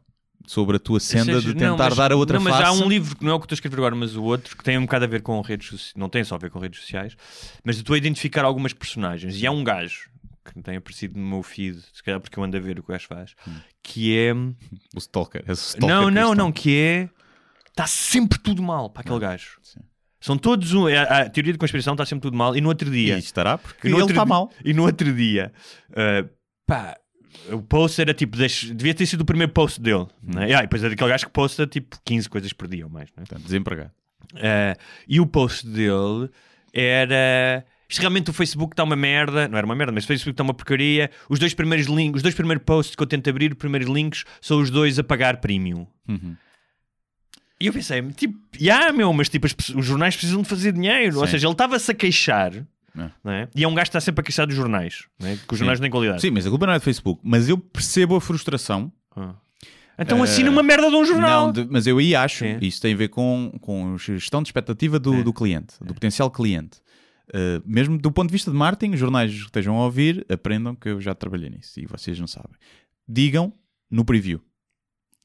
Sobre a tua senda Seja, de não, tentar mas- dar a outra não, mas face. há um livro que não é o que estou a escrever agora, mas o outro que tem um bocado a ver com redes sociais. Não tem só a ver com redes sociais, mas estou a identificar algumas personagens. E há um gajo que não tem aparecido no meu feed, se calhar porque eu ando a ver o que o gajo faz, que é. O stalker. esse stalker Não, não, cristão. não, que é. Está sempre tudo mal para aquele gajo. sim. São todos um. A, a teoria de conspiração está sempre tudo mal. E no outro dia. E estará porque ele está mal. E no outro dia, uh, pá, o post era tipo, devia ter sido o primeiro post dele. Né? E, ah, e depois é daquele gajo que posta tipo 15 coisas por dia ou mais. Né? Portanto, desempregado. Uh, e o post dele era. Isto realmente o Facebook está uma merda, não era uma merda, mas o Facebook está uma porcaria. Os dois primeiros links, os dois primeiros posts que eu tento abrir, os primeiros links, são os dois a pagar premium. Uhum. E eu pensei, tipo, ah, meu, mas tipo, os jornais precisam de fazer dinheiro. Ou Sim. seja, ele estava-se a queixar, É. é? e é um gajo que está sempre a queixar dos jornais, é? que os jornais não têm qualidade. Sim, mas a culpa não é do Facebook. Mas eu percebo a frustração. Ah. Então assina uma merda de um jornal. Não, de- mas eu aí acho, Sim. isso tem a ver com, com a gestão de expectativa do, É. do cliente, do potencial cliente. Uh, mesmo do ponto de vista de marketing, os jornais que estejam a ouvir, aprendam que eu já trabalhei nisso e vocês não sabem. Digam no preview.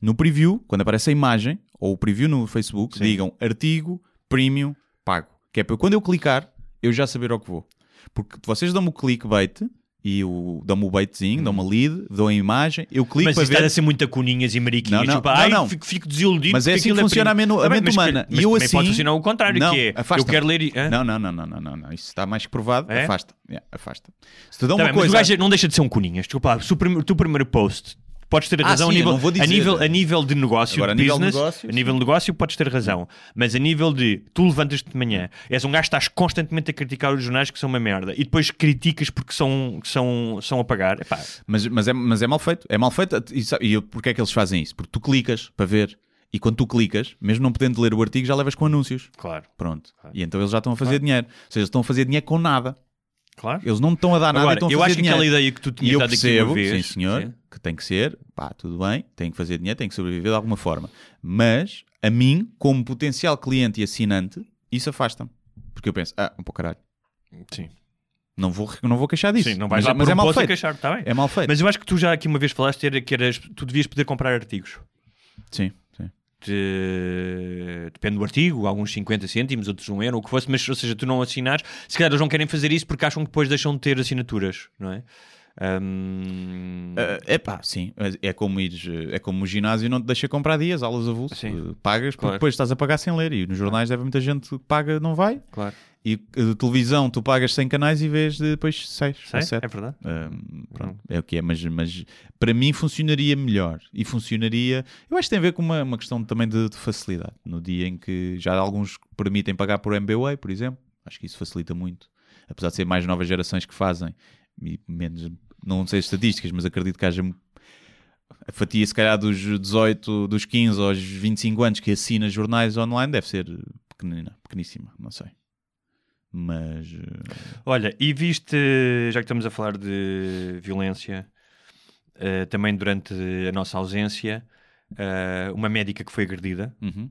No preview, quando aparece a imagem, ou o preview no Facebook, Sim. digam artigo, premium, pago. Que é para quando eu clicar, eu já saber ao que vou. Porque vocês dão-me o clickbait e o, dão-me o baitzinho, dão-me a lead, dão a imagem, eu clico Mas para ver. a ser muito a coninhas e mariquinhas. Não, não, tipo, não, ai, não. Fico, fico desiludido. Mas é assim que aquilo funciona a premium. men- a bem, mente mas, humana. Mas E eu também pode assim- funcionar o contrário, Não, que é, eu afasta-me. quero ler... Não, não, não, não, não, não, não. Isso está mais que provado. É? Afasta. Yeah, afasta. Se te dão Tá uma bem, mas coisa. o gajo não deixa de ser um coninhas. Desculpa, o teu primeiro post podes ter Ah, razão sim, a, eu nível, não vou dizer. a, nível, a nível de negócio, Agora, a nível de negócio, a nível de negócio podes ter razão. Mas a nível de tu levantas-te de manhã, és um gajo que estás constantemente a criticar os jornais que são uma merda e depois criticas porque são, são, são a pagar. Epá, Mas, mas, é, mas é mal feito. É mal feito. E, e eu- porquê é que eles fazem isso? Porque tu clicas para ver. E quando tu clicas, mesmo não podendo ler o artigo, já levas com anúncios. claro, Pronto. E então eles já estão a fazer dinheiro. Ou seja, eles estão a fazer dinheiro com nada. claro. Eles não estão a dar nada e Agora, estão a eu fazer acho que dinheiro. aquela ideia que tu E tinhas eu dado aqui uma vez... sim senhor, Sim. Que tem que ser, pá, tudo bem, tem que fazer dinheiro, tem que sobreviver de alguma forma. Mas, a mim, como potencial cliente e assinante, isso afasta-me. Porque eu penso, ah, um pouco caralho, Sim. não vou, não vou queixar disso. Sim, não vais mas, lá mas por é um mal feito. queixar, está bem. É mal feito. Mas eu acho que tu já aqui uma vez falaste era que eras, tu devias poder comprar artigos. Sim, sim. De- Depende do artigo, alguns 50 cêntimos, outros 1 euro, o que fosse, mas ou seja, tu não assinares, se calhar eles não querem fazer isso porque acham que depois deixam de ter assinaturas, não é? Ahm, é pá, sim. É como ires, é como o ginásio não te deixa comprar dias, aulas avulso. Sim. Eh, Pagas porque Claro. depois estás a pagar sem ler. E nos jornais deve muita gente que paga, não vai. claro. E eh, televisão, tu pagas 100 canais e vês de depois 6 Sei, ou 7. é verdade. Hum, pronto, é o que é, mas, mas para mim funcionaria melhor e funcionaria. Eu acho que tem a ver com uma, uma questão também de, de facilidade. No dia em que já alguns permitem pagar por MBWay, por exemplo, acho que isso facilita muito. Apesar de ser mais novas gerações que fazem, e menos, não sei as estatísticas, mas acredito que haja a fatia, se calhar, dos 18, dos 15 aos 25 anos que assina jornais online deve ser pequenina, pequeníssima, não sei. Mas eh, Olha, e viste, já que estamos a falar de violência, eh, também durante a nossa ausência, eh, uma médica que foi agredida. Uhum.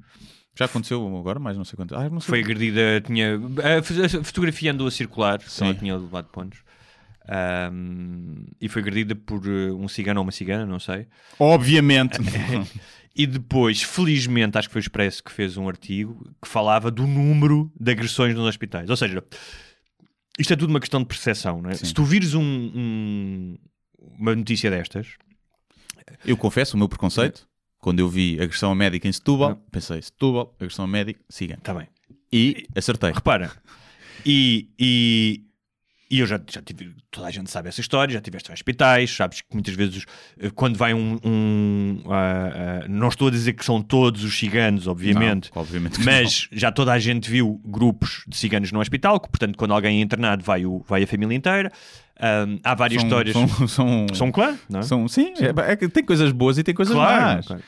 Já aconteceu agora, mas não sei quanto. Ah, não sei Foi agredida, tinha. A, a fotografia andou a circular, Sim. ela tinha levado pontos. Ahm, e foi agredida por eh, um cigano ou uma cigana, não sei. Obviamente. E depois, felizmente, acho que foi o Expresso que fez um artigo que falava do número de agressões nos hospitais. Ou seja, isto é tudo uma questão de percepção, não é? Sim. Se tu vires um- um- uma notícia destas, eu confesso o meu preconceito. Quando eu vi agressão a médica em Setúbal, Não. pensei, Setúbal, agressão a médica, siga. está bem. E acertei. Repara, e, e, e eu já, já tive, toda a gente sabe essa história, já tiveste em hospitais, sabes que muitas vezes eh, quando vai um. um, ah, ah, não estou a dizer que são todos os ciganos, obviamente. Não, obviamente que Mas já toda a gente viu grupos de ciganos no hospital, que, portanto, quando alguém é internado, vai, o, vai a família inteira. Ahm, há várias são, histórias. São, são, São claro, não é? são- sim, é- é que tem coisas boas e tem coisas claro. más. claro.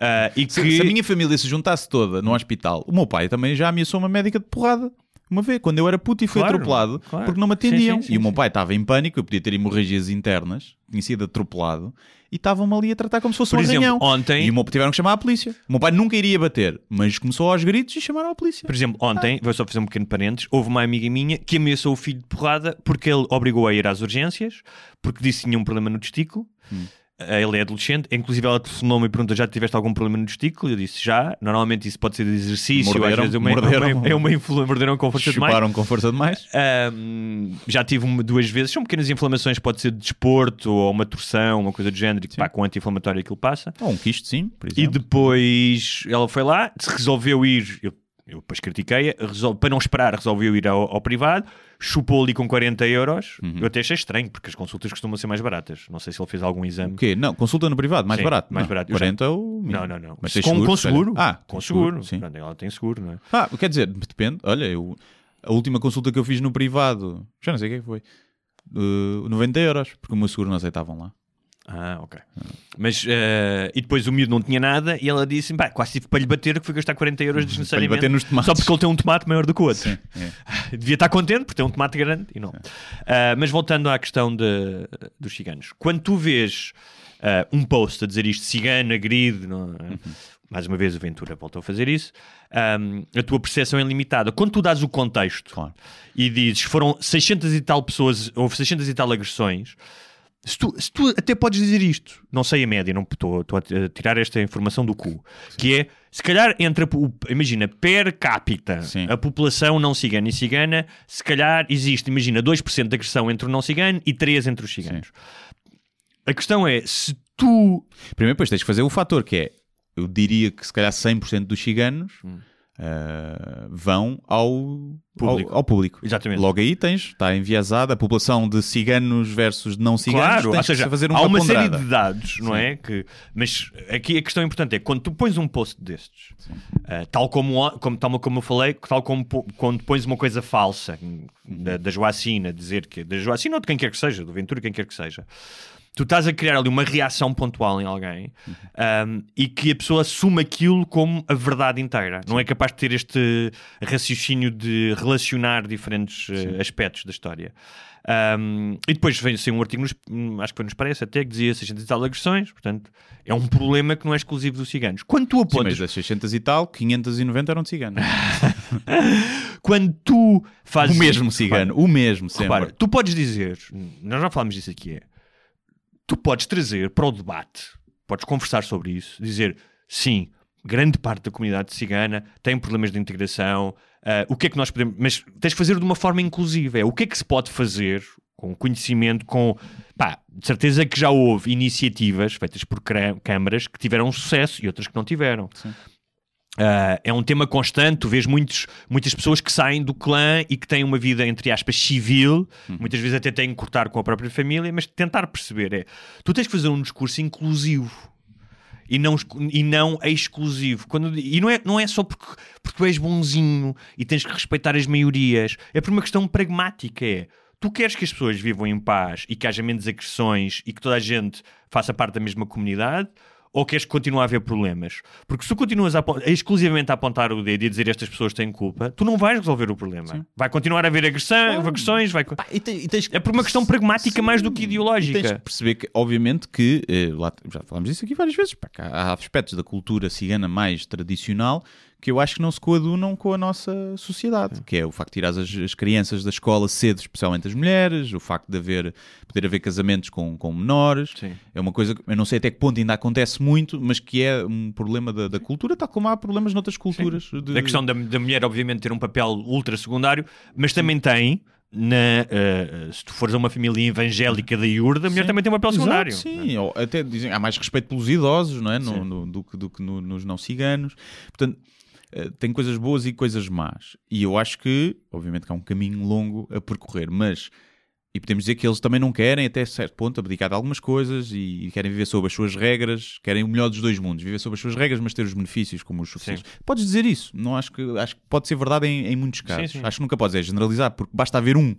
Ah, e que... Se, se a minha família se juntasse toda no hospital, o meu pai também já ameaçou uma médica de porrada. Uma vez, quando eu era puto e fui Claro, atropelado, claro. porque não me Sim, atendiam. sim, sim, e o meu sim. pai estava em pânico, eu podia ter hemorragias internas, tinha sido atropelado, e estavam-me ali a tratar como se fosse Por um exemplo, arranhão. ontem- E o meu, tiveram que chamar a polícia. O meu pai nunca iria bater, mas começou aos gritos e chamaram a polícia. Por exemplo, ontem, vou só fazer um pequeno parênteses, houve uma amiga minha que ameaçou o filho de porrada porque ele obrigou a ir às urgências, porque disse que tinha um problema no testículo. Ele é adolescente, inclusive ela telefonou-me e perguntou: já tiveste algum problema no testículo? Eu disse já. Normalmente isso pode ser de exercício, Morderam, às vezes é uma, morderam. é uma, é uma influ- morderam com força demais. Chuparam com força demais. Ahm, já tive uma, duas vezes, são pequenas inflamações, pode ser de desporto ou uma torção, uma coisa do género, que pá, com anti-inflamatório aquilo passa. Ou um quisto, sim, E depois ela foi lá, se resolveu ir, eu, eu depois critiquei, resol- para não esperar, resolveu ir ao, ao privado, chupou ali com 40 euros. Uhum. Eu até achei estranho, porque as consultas costumam ser mais baratas. Não sei se ele fez algum exame. O quê? Não, consulta no privado, mais Sim, barato. mais Não, barato. Eu 40 é o mínimo. Não, não, não. Mas com, com se calhar. seguro. Ah, com seguro. Sim. Pronto, ela tem seguro, não é? Ah, quer dizer, depende. Olha, eu, a última consulta que eu fiz no privado, já não sei o que é que foi, uh, 90 euros, porque o meu seguro não aceitavam lá. Ah, ok. Mas, eh, e depois o miúdo não tinha nada e ela disse: pá, quase tive para lhe bater que foi gastar 40 euros desnecessariamente. bater nos tomates. Só porque ele tem um tomate maior do que o outro. Sim, é. Devia estar contente por ter um tomate grande e não. Ah, mas voltando à questão de- dos ciganos, quando tu vês ah, um post a dizer isto, cigano, agride, não é? mais uma vez o Ventura voltou a fazer isso, ahm, a tua percepção é limitada. Quando tu dás o contexto Claro. e dizes foram 600 e tal pessoas, houve 600 e tal agressões. Se tu, se tu até podes dizer isto, não sei a média, não estou a tirar esta informação do cu, que é se calhar entre a, imagina, per capita, Sim. a população não cigana e cigana, se calhar existe, imagina, 2% de agressão entre o não cigano e 3% entre os ciganos. A questão é se tu Primeiro, depois tens que fazer o fator que é, eu diria que se calhar 100% dos ciganos uh, vão ao Público. Ao, ao público. Exatamente. Logo aí tens, está enviesada a população de ciganos versus não ciganos. Claro, ou seja, fazer há uma, uma série ponderada. de dados, não é? Que, mas aqui a questão importante é quando tu pões um post destes, ah, tal como, como, tal como eu falei, tal como quando pões uma coisa falsa da, da Joacina, dizer que da Joacina ou de quem quer que seja, do Ventura, quem quer que seja. Tu estás a criar ali uma reação pontual em alguém um, e que a pessoa assume aquilo como a verdade inteira. Não é capaz de ter este raciocínio de relacionar diferentes eh, aspectos da história. Um, e depois veio assim um artigo, nos, acho que foi nos parece até, que dizia 600 e tal agressões, portanto é um problema que não é exclusivo dos ciganos. Quando tu Sim, apontas, mas das 600 e tal, 590 eram de ciganos. quando tu fazes o mesmo cigano, o mesmo sempre. Repara, tu podes dizer, nós já falámos disso aqui, é, tu podes trazer para o debate, podes conversar sobre isso, dizer, sim, grande parte da comunidade cigana tem problemas de integração, ah, o que é que nós podemos, mas tens de fazer de uma forma inclusiva, é o que é que se pode fazer com conhecimento, com, pá, de certeza que já houve iniciativas feitas por câmaras que tiveram sucesso e outras que não tiveram. Uh, é um tema constante, tu vês muitos, muitas pessoas que saem do clã e que têm uma vida, entre aspas, civil, muitas vezes até têm que cortar com a própria família, mas tentar perceber é, tu tens que fazer um discurso inclusivo e não, e não exclusivo. Quando, e não é, não é só porque, porque tu és bonzinho e tens que respeitar as maiorias, é por uma questão pragmática, é tu queres que as pessoas vivam em paz e que haja menos agressões e que toda a gente faça parte da mesma comunidade, ou queres que continue a haver problemas? Porque se tu continuas a exclusivamente a apontar o dedo e a dizer estas pessoas têm culpa, tu não vais resolver o problema. Vai continuar a haver agressão, agressões, vai... Pá, e te- e tens é por uma questão pragmática mais do que E tens ideológica. que perceber que, obviamente, que eh, lá, já falámos disso aqui várias vezes. pá, há aspectos da cultura cigana mais tradicional que eu acho que não se coadunam com a nossa sociedade, que é o facto de tirar as, as crianças da escola cedo, especialmente as mulheres, o facto de haver, poder haver casamentos com, com menores. Sim. É uma coisa que eu não sei até que ponto ainda acontece muito, mas que é um problema da, da cultura, tal como há problemas noutras culturas. de- A questão da, da mulher, obviamente, ter um papel ultra secundário, mas também tem, na, eh, se tu fores a uma família evangélica da Iurda, a mulher Sim. também tem um papel Exato, secundário. sim, ou até dizem há mais respeito pelos idosos, não é? No- Sim. no- do, que- do que no- nos não ciganos. Portanto, tem coisas boas e coisas más. E eu acho que, obviamente, que há um caminho longo a percorrer, mas. E podemos dizer que eles também não querem, até certo ponto, abdicar de algumas coisas e, e querem viver sob as suas regras, querem o melhor dos dois mundos, viver sob as suas regras, mas ter os benefícios como os subsídios. Podes dizer isso, não acho que acho que pode ser verdade em, em muitos casos. sim. Acho que nunca podes é generalizar, porque basta haver um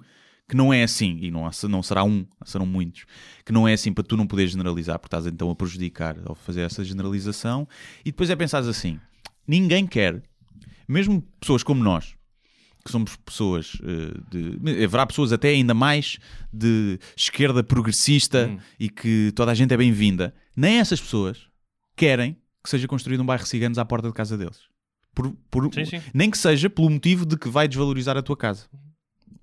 que não é assim, e não, não será um, serão muitos, que não é assim para tu não poderes generalizar, porque estás então a prejudicar ao fazer essa generalização, e depois é pensar assim: ninguém quer, mesmo pessoas como nós, que somos pessoas eh, de. Haverá pessoas até ainda mais de esquerda progressista Hum. e que toda a gente é bem-vinda. Nem essas pessoas querem que seja construído um bairro ciganos à porta de casa deles. Por, por- Sim, sim. Nem que seja pelo motivo de que vai desvalorizar a tua casa.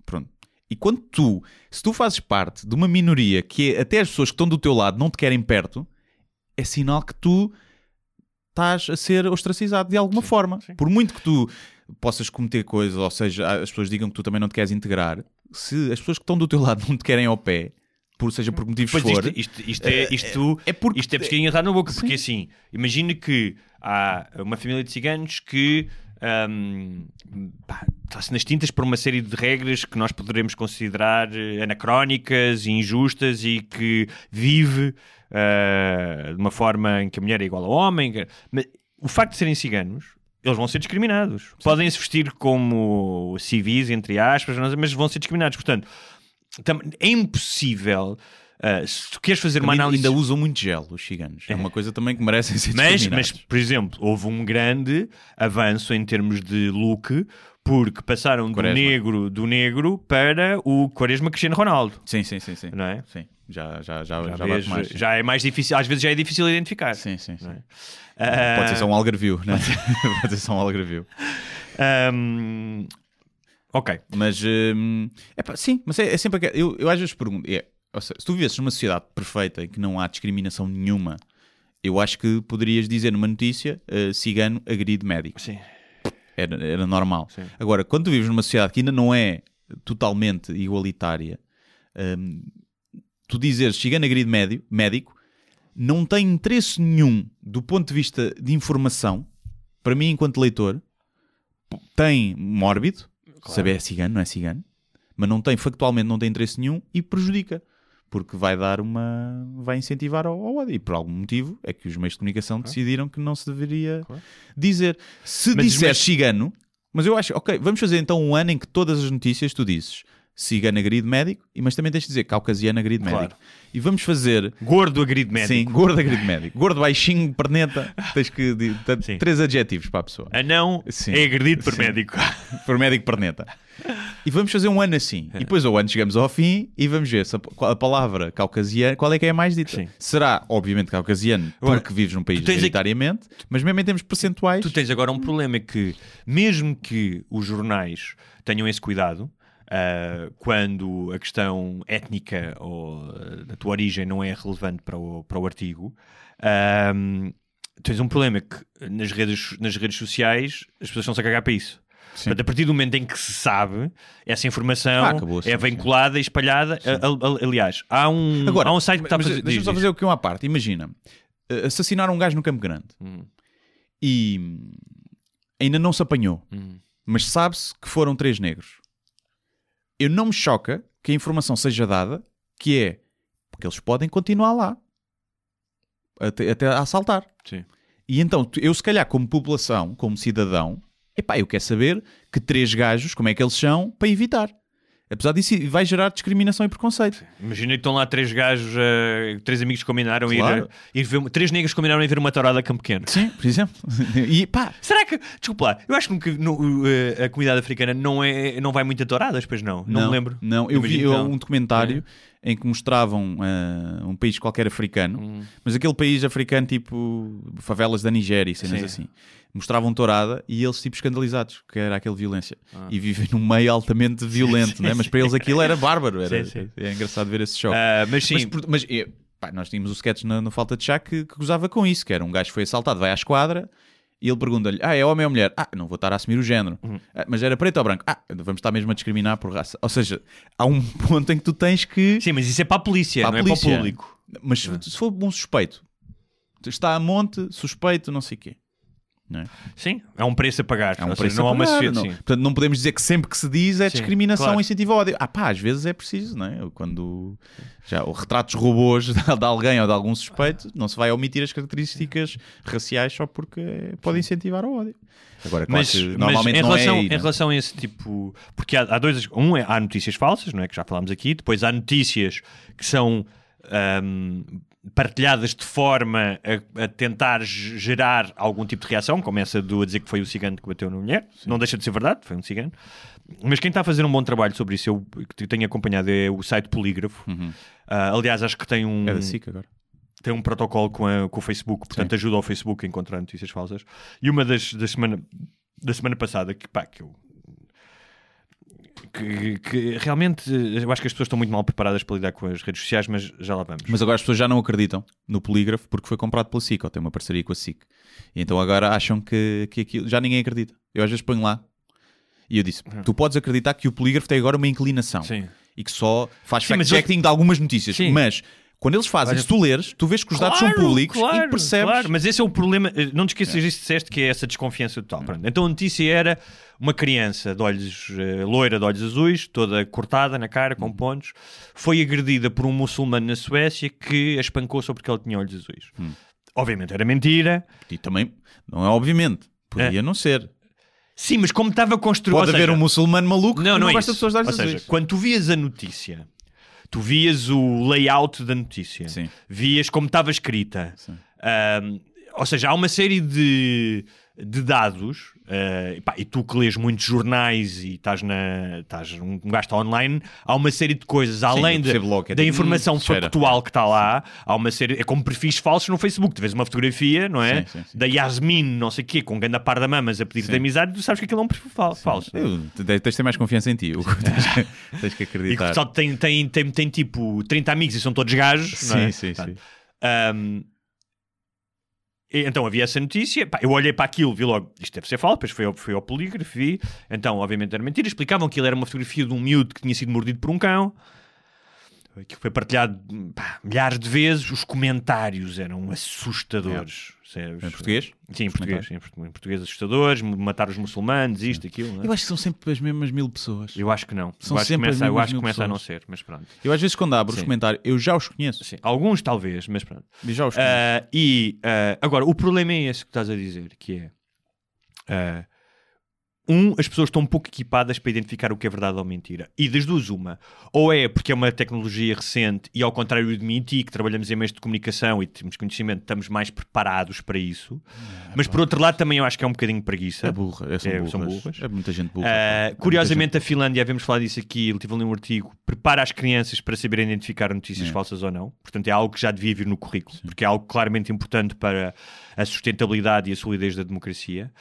Pronto. E quando tu, se tu fazes parte de uma minoria que é, até as pessoas que estão do teu lado não te querem perto, é sinal que tu estás a ser ostracizado de alguma forma. Por muito que tu possas cometer coisas, ou seja, as pessoas digam que tu também não te queres integrar, se as pessoas que estão do teu lado não te querem ao pé, por seja por motivos Pois for, isto, isto, isto é, isto, é porque- isto é pesquinha errada na boca, porque assim, imagina que há uma família de ciganos que pá, está-se nas tintas por uma série de regras que nós poderemos considerar eh, anacrónicas e injustas e que vive eh, de uma forma em que a mulher é igual ao homem. Mas o facto de serem ciganos, eles vão ser discriminados. Podem se vestir como civis, entre aspas, mas vão ser discriminados. Portanto, é impossível. Ah, se tu queres fazer uma análise. ainda usam muito gel, os ciganos. É uma coisa também que merecem ser Mas, mas, por exemplo, houve um grande avanço em termos de look porque passaram do negro, do negro para o Quaresma Cristiano Ronaldo. Sim, sim, sim, sim. Não é? Sim, já, já, já, já, Já, vês, mais. já é mais difícil, às vezes já é difícil identificar. Sim, sim, sim. Ah, Pode ser só um algarvio, né? Pode ser só um algarvio. ahm, ok. Mas, epá, sim, mas é, é sempre... Eu, eu às vezes pergunto... é, seja, se tu vivesses numa sociedade perfeita em que não há discriminação nenhuma, eu acho que poderias dizer numa notícia eh, cigano agride médico. Sim. Era, era normal. Sim. Agora, quando tu vives numa sociedade que ainda não é totalmente igualitária, hum, tu dizeres cigano agride médio, médico não tem interesse nenhum do ponto de vista de informação, para mim, enquanto leitor, tem mórbido, saber é cigano, não é cigano, mas não tem, factualmente, não tem interesse nenhum e prejudica. Porque vai dar uma. vai incentivar ao, ao ódio. E por algum motivo é que os meios de comunicação decidiram que não se deveria dizer. Se Mas- disseres mas- cigano, mas eu acho, ok, vamos fazer então um ano em que todas as notícias tu dizes cigano agride médico, e- mas também tens de dizer caucasiano agride Claro. médico. E vamos fazer Gordo agride médico. Sim, gordo agride médico. Gordo, baixinho, perneta. Tens que. Sim. três adjetivos para a pessoa. Anão Sim. é agredido por Sim. médico. Por médico perneta. E vamos fazer um ano assim. E depois ao ano chegamos ao fim e vamos ver se a, palavra caucasiano, qual é que é a mais dita. Sim. Será, obviamente, caucasiano, Agora, porque vives num país tens aqui- maioritariamente, mas mesmo em termos percentuais. Tu tens agora um problema é que, mesmo que os jornais tenham esse cuidado, ah, quando a questão étnica ou ah, da tua origem não é relevante para o, para o artigo, ahm, tens um problema é que nas redes, nas redes sociais as pessoas estão-se a cagar para isso. Portanto, a partir do momento em que se sabe, essa informação Ah, é vinculada e espalhada. A- a- aliás, há um, Agora, há um site que está a fazer. Deixa-me só fazer aqui uma parte. Imagina, eh, assassinaram um gajo no Campo Grande Hum. e hum, ainda não se apanhou, Hum. mas sabe-se que foram três negros. Eu não me choca que a informação seja dada, que é porque eles podem continuar lá até, até a assaltar. Sim. E então, eu se calhar como população, como cidadão, epá, eu quero saber que três gajos, como é que eles são, para evitar. Apesar disso, vai gerar discriminação e preconceito. Imagina que estão lá três gajos, eh, três amigos que combinaram Claro. ir, ir ver, três negros combinaram ir ver uma tourada a Campo Pequeno. Sim, por exemplo. E pá, Será que, desculpa lá, eu acho que no- eh, a comunidade africana não, é, não vai muito a touradas, pois não, não, me lembro. Não, eu vi Imagino que um não. É. em que mostravam ah, um país qualquer africano, Hum. mas aquele país africano tipo favelas da Nigéria e cenas Sim. assim. Mostravam tourada e eles tipo escandalizados, que era aquela violência. Ah. E vivem num meio altamente violento, né? mas para eles aquilo era bárbaro. Era, Sim, sim. É engraçado ver esse choque. Ah, mas sim, Mas, mas, é, pá, nós tínhamos o sketch na, no Falta de Chá que, que gozava com isso, que era um gajo que foi assaltado, vai à esquadra e ele pergunta-lhe, ah, é homem ou mulher? Ah, não vou estar a assumir o género. Uhum. "Ah, mas era preto ou branco? Ah, vamos estar mesmo a discriminar por raça. Ou seja, há um ponto em que tu tens que... sim, mas isso é para a polícia, Para a não é polícia. para o público. Mas se, se for um suspeito, está a monte, suspeito, não sei o quê. Não é? Sim, há um preço a pagar. Há um Ou seja, preço não há uma pagar, sociedade. não. Portanto, não podemos dizer que sempre que se diz é Sim, discriminação claro. ou incentivo ao ódio. Ah pá, às vezes é preciso, não é? Quando já o retratos robôs de alguém ou de algum suspeito, não se vai omitir as características raciais só porque pode incentivar ao ódio. Agora, claro Mas, que mas normalmente em, não relação, é aí, em não é? relação a esse tipo. Porque há, há dois. Um é há notícias falsas, não é? Que já falámos aqui. Depois há notícias que são ahm, partilhadas de forma a, a tentar ge- gerar algum tipo de reação, como essa do a dizer que foi o cigano que bateu na mulher. Não deixa de ser verdade, foi um cigano. Mas quem está a fazer um bom trabalho sobre isso, eu que tenho acompanhado, é o site Polígrafo. Ah, aliás, acho que tem um Uhum. É da SIC agora. tem um protocolo com, a- com o Facebook, portanto ajuda ao Facebook a encontrar notícias falsas. E uma das da semana, da semana passada, que pá, que eu que, que realmente eu acho que as pessoas estão muito mal preparadas para lidar com as redes sociais, mas já lá vamos. Mas agora as pessoas já não acreditam no polígrafo porque foi comprado pela SIC, ou tem uma parceria com a SIC. E então agora acham que, que aquilo. Já ninguém acredita. Eu às vezes ponho lá e eu disse: tu podes acreditar que o polígrafo tem agora uma inclinação Sim. e que só faz fact-checking de algumas notícias. Sim. Mas quando eles fazem, Olha- se tu leres, tu vês que os dados são Claro, públicos claro, e percebes. Claro, mas esse é o problema. Eh, Não te esqueças disso que disseste, que é essa desconfiança total. Pronto. Então a notícia era uma criança de olhos eh, loira, de olhos azuis, toda cortada na cara, com pontos, foi agredida por um muçulmano na Suécia que a espancou só porque ele tinha olhos azuis. Obviamente era mentira. E também, não é obviamente, podia não ser. Sim, mas como estava construído. Pode haver seja, um muçulmano maluco Não, não, não é gosta isso. de pessoas de olhos Ou seja, azuis. quando tu vias a notícia, tu vias o layout da notícia, Sim. vias como estava escrita. Ahm, ou seja, há uma série de, de dados, ah, e pá, e tu que lês muitos jornais e estás na estás um um gajo está online, há uma série de coisas, além eu de- logo é da tipo, informação hum, cheira. factual que está lá, há uma série, é como perfis falsos no Facebook. Tu vês uma fotografia, não é? Sim, sim, sim. Da Yasmin, não sei o quê, com ganda par da mamas a pedir de amizade, tu sabes que aquilo é um perfil fal- falso. Eu, tens de ter mais confiança em ti, Hugo. tens, que, tens que E que o acreditar. pessoal tem, tem, tem, tem tipo 30 amigos e são todos gajos. não é? Sim, sim, sim. Um, então havia essa notícia, pá, eu olhei para aquilo, vi logo, isto deve ser falso, depois fui ao, ao polígrafo, vi, então obviamente era mentira, explicavam que ele era uma fotografia de um miúdo que tinha sido mordido por um cão, aquilo foi partilhado pá, milhares de vezes, os comentários eram assustadores. percebes? Em português? Sim, em Os português, em portu- em português assustadores, matar os muçulmanos, isto, aquilo. não é? Eu acho que são sempre as mesmas mil pessoas. Eu acho que não. São eu acho que sempre as começa, eu mesmas acho que começa a não ser, mas pronto. Eu às vezes quando abro os Sim. comentários, eu já os conheço. Sim, alguns talvez, mas pronto. Eu já os conheço. Ah, e ah, agora, o problema é esse que estás a dizer, que é ah, um, as pessoas estão um pouco equipadas para identificar o que é verdade ou mentira. E das duas, uma. Ou é porque é uma tecnologia recente e ao contrário de mim e ti, que trabalhamos em meios de comunicação e temos conhecimento, estamos mais preparados para isso. Mas por outro lado também eu acho que é um bocadinho preguiça. É burra, é, são, É, burras. são burras. É muita gente burra. Uh, É curiosamente, a Finlândia, havemos falado disso aqui, ele tive ali um artigo, prepara as crianças para saberem identificar notícias É. falsas ou não. Portanto, é algo que já devia vir no currículo, porque é algo claramente importante para a sustentabilidade e a solidez da democracia.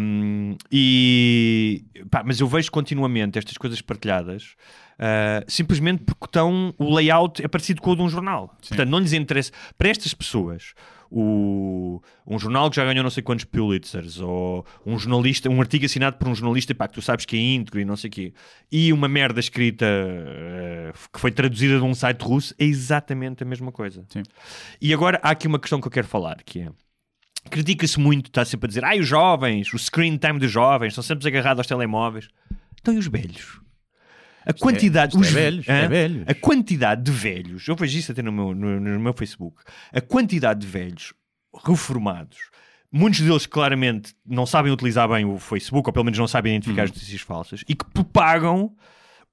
Um, e, pá, mas eu vejo continuamente estas coisas partilhadas uh, simplesmente porque estão, o layout é parecido com o de um jornal. Portanto, não lhes interessa. Para estas pessoas, o, um jornal que já ganhou não sei quantos Pulitzers, ou um jornalista, um artigo assinado por um jornalista pá, que tu sabes que é íntegro e não sei o quê, e uma merda escrita eh, que foi traduzida de um site russo, é exatamente a mesma coisa. Sim. E agora há aqui uma questão que eu quero falar, que é critica-se muito, está sempre a dizer, ai, os jovens, o screen time dos jovens, estão sempre agarrados aos telemóveis. Então e os velhos? A quantidade, isto é os velhos, é velhos. A quantidade de velhos, eu vejo isso até no meu, no, no meu Facebook, a quantidade de velhos reformados, muitos deles claramente não sabem utilizar bem o Facebook, ou pelo menos não sabem identificar Hum. as notícias falsas, e que propagam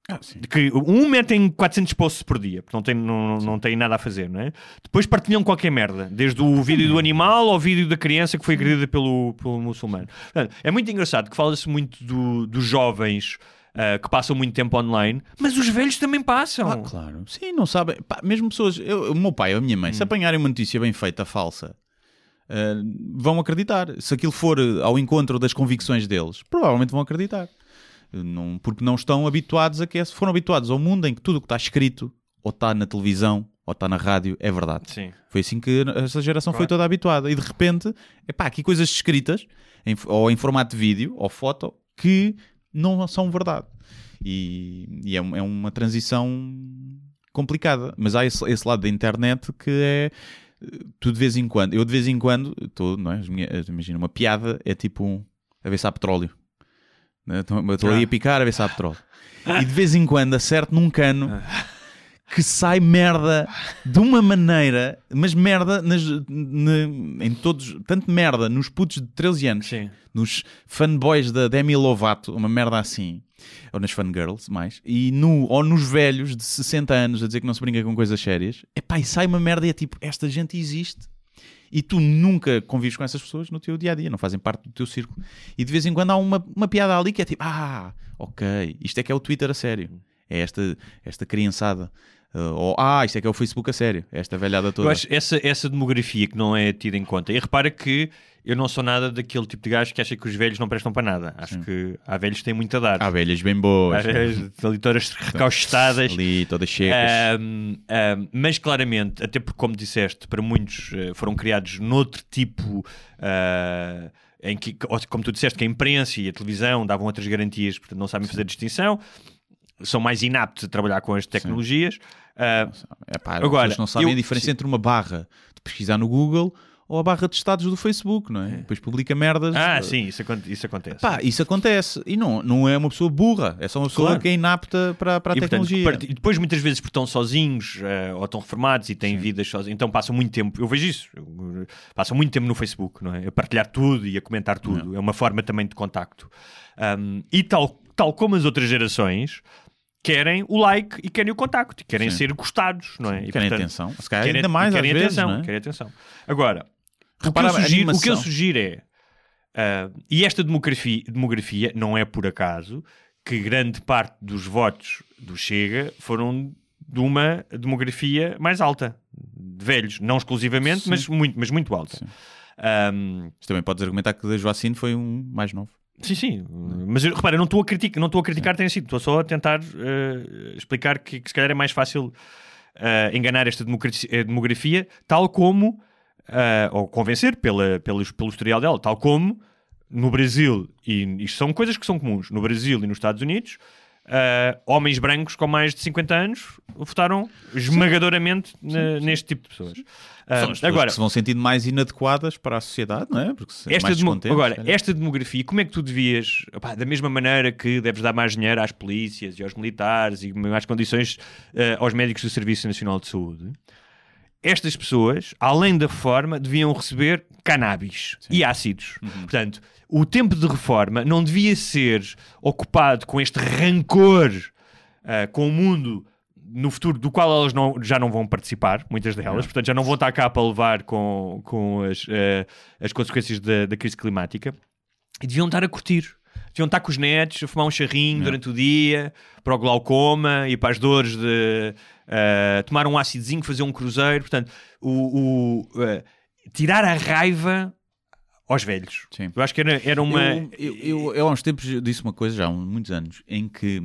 Ah, que um metem 400 posts por dia, porque não tem, não, não tem nada a fazer, não é? Depois partilham qualquer merda, desde o vídeo do animal ao vídeo da criança que foi agredida pelo, pelo muçulmano. Portanto, é muito engraçado que fala-se muito do- dos jovens ah, que passam muito tempo online, mas os velhos também passam. Ah, claro. Sim, não sabem. Pá, mesmo pessoas. eu- o meu pai ou a minha mãe, Hum. se apanharem uma notícia bem feita, falsa, eh, vão acreditar. Se aquilo for ao encontro das convicções deles, provavelmente vão acreditar. Eh, Não, porque não estão habituados a que é- foram habituados ao mundo em que tudo o que está escrito, ou está na televisão, ou está na rádio, é verdade. Sim. Foi assim que essa geração foi toda habituada. E de repente, epá, aqui coisas escritas, em- ou em formato de vídeo, ou foto, que não são verdade. E, e é, é uma transição complicada. Mas há esse, esse lado da internet que é. eh, Tu de vez em quando, eu de vez em quando, estou, não é? Imagina, uma piada é tipo um, a ver se há petróleo. Né? Estou estou ali a picar a ver se há petróleo. E de vez em quando acerto num cano que sai merda de uma maneira, mas merda nas, ne- em todos, tanto merda nos putos de 13 anos, Sim. nos fanboys da Demi Lovato, uma merda assim, ou nas fangirls, mais, e no, ou nos velhos de 60 anos a dizer que não se brinca com coisas sérias, epá, e sai uma merda e é tipo, esta gente existe. E tu nunca convives com essas pessoas no teu dia a dia, não fazem parte do teu círculo. E de vez em quando há uma, uma piada ali que é tipo, ah, ok, isto é que é o Twitter a sério. É esta, esta criançada Uh, ou, ah, isto é que é o Facebook a sério. Esta velhada toda. Eu acho essa, essa demografia que não é tida em conta. E repara que eu não sou nada daquele tipo de gajo que acha que os velhos não prestam para nada. Acho que há velhos que têm muito a dar. Há velhas bem boas. Há velhas ali todas recaustadas. Ali, todas secas. Ahm, ahm, mas claramente, até porque, como disseste, para muitos eh, foram criados noutro tipo. ah, em que, como tu disseste, que a imprensa e a televisão davam outras garantias, portanto não sabem fazer distinção, são mais inaptos a trabalhar com as tecnologias. Ah, É pá, Agora, Agora, não sabem eu- a diferença sim. entre uma barra de pesquisar no Google ou a barra de estados do Facebook, não é? Depois publica merdas. ah, Uh, sim, isso, isso acontece. Pá, isso acontece. E não, não é uma pessoa burra, é só uma pessoa Claro. que é inapta para, para a E, portanto, tecnologia. part- e depois muitas vezes porque estão sozinhos eh, ou estão reformados e têm vidas sozinhos, então passam muito tempo, eu vejo isso, eu, eh, passam muito tempo no Facebook, não é? A partilhar tudo e a comentar tudo, é uma forma também de contacto. Um, e tal, tal como as outras gerações, querem o like e querem o contacto, e querem Sim. ser gostados, não é? E, Querem portanto, atenção. Se calhar querem- ainda mais às querem vezes, atenção, não é? querem atenção. Agora, o que, Repara eu a sugiro, o que eu sugiro é, ah, e esta demografia, demografia não é por acaso que grande parte dos votos do Chega foram de uma demografia mais alta, de velhos, não exclusivamente, Sim. mas muito, mas muito alta. Mas também podes argumentar que o Joacine foi um mais novo. Sim, sim. Mas repara, não estou a criticar, não estou a criticar tenha sido, estou só a tentar eh, explicar que, que se calhar é mais fácil eh, enganar esta eh, demografia, tal como, eh, ou convencer pela, pelo, pelo historial dela, tal como no Brasil, e isto são coisas que são comuns, no Brasil e nos Estados Unidos, eh, homens brancos com mais de 50 anos votaram esmagadoramente ne- neste tipo de pessoas. Ah, São as pessoas agora, que se vão sentindo mais inadequadas para a sociedade, não é? Porque se- esta mais demo- agora, se calhar. esta demografia, como é que tu devias, opá, da mesma maneira que deves dar mais dinheiro às polícias e aos militares e mais condições eh, aos médicos do Serviço Nacional de Saúde, estas pessoas, além da reforma, deviam receber cannabis e ácidos. Uhum. Portanto, o tempo de reforma não devia ser ocupado com este rancor ah, com o mundo no futuro do qual elas não- já não vão participar, muitas delas, portanto já não vão estar cá para levar com, com as, eh, as consequências da, da crise climática e deviam estar a curtir. Deviam estar com os netos, a fumar um charrinho durante o dia, para o glaucoma e para as dores de eh, tomar um ácidozinho, fazer um cruzeiro. Portanto, o, o, eh, tirar a raiva aos velhos. Sim. Eu acho que era, era uma. Eu, eu, eu, eu há uns tempos disse uma coisa, já há muitos anos, em que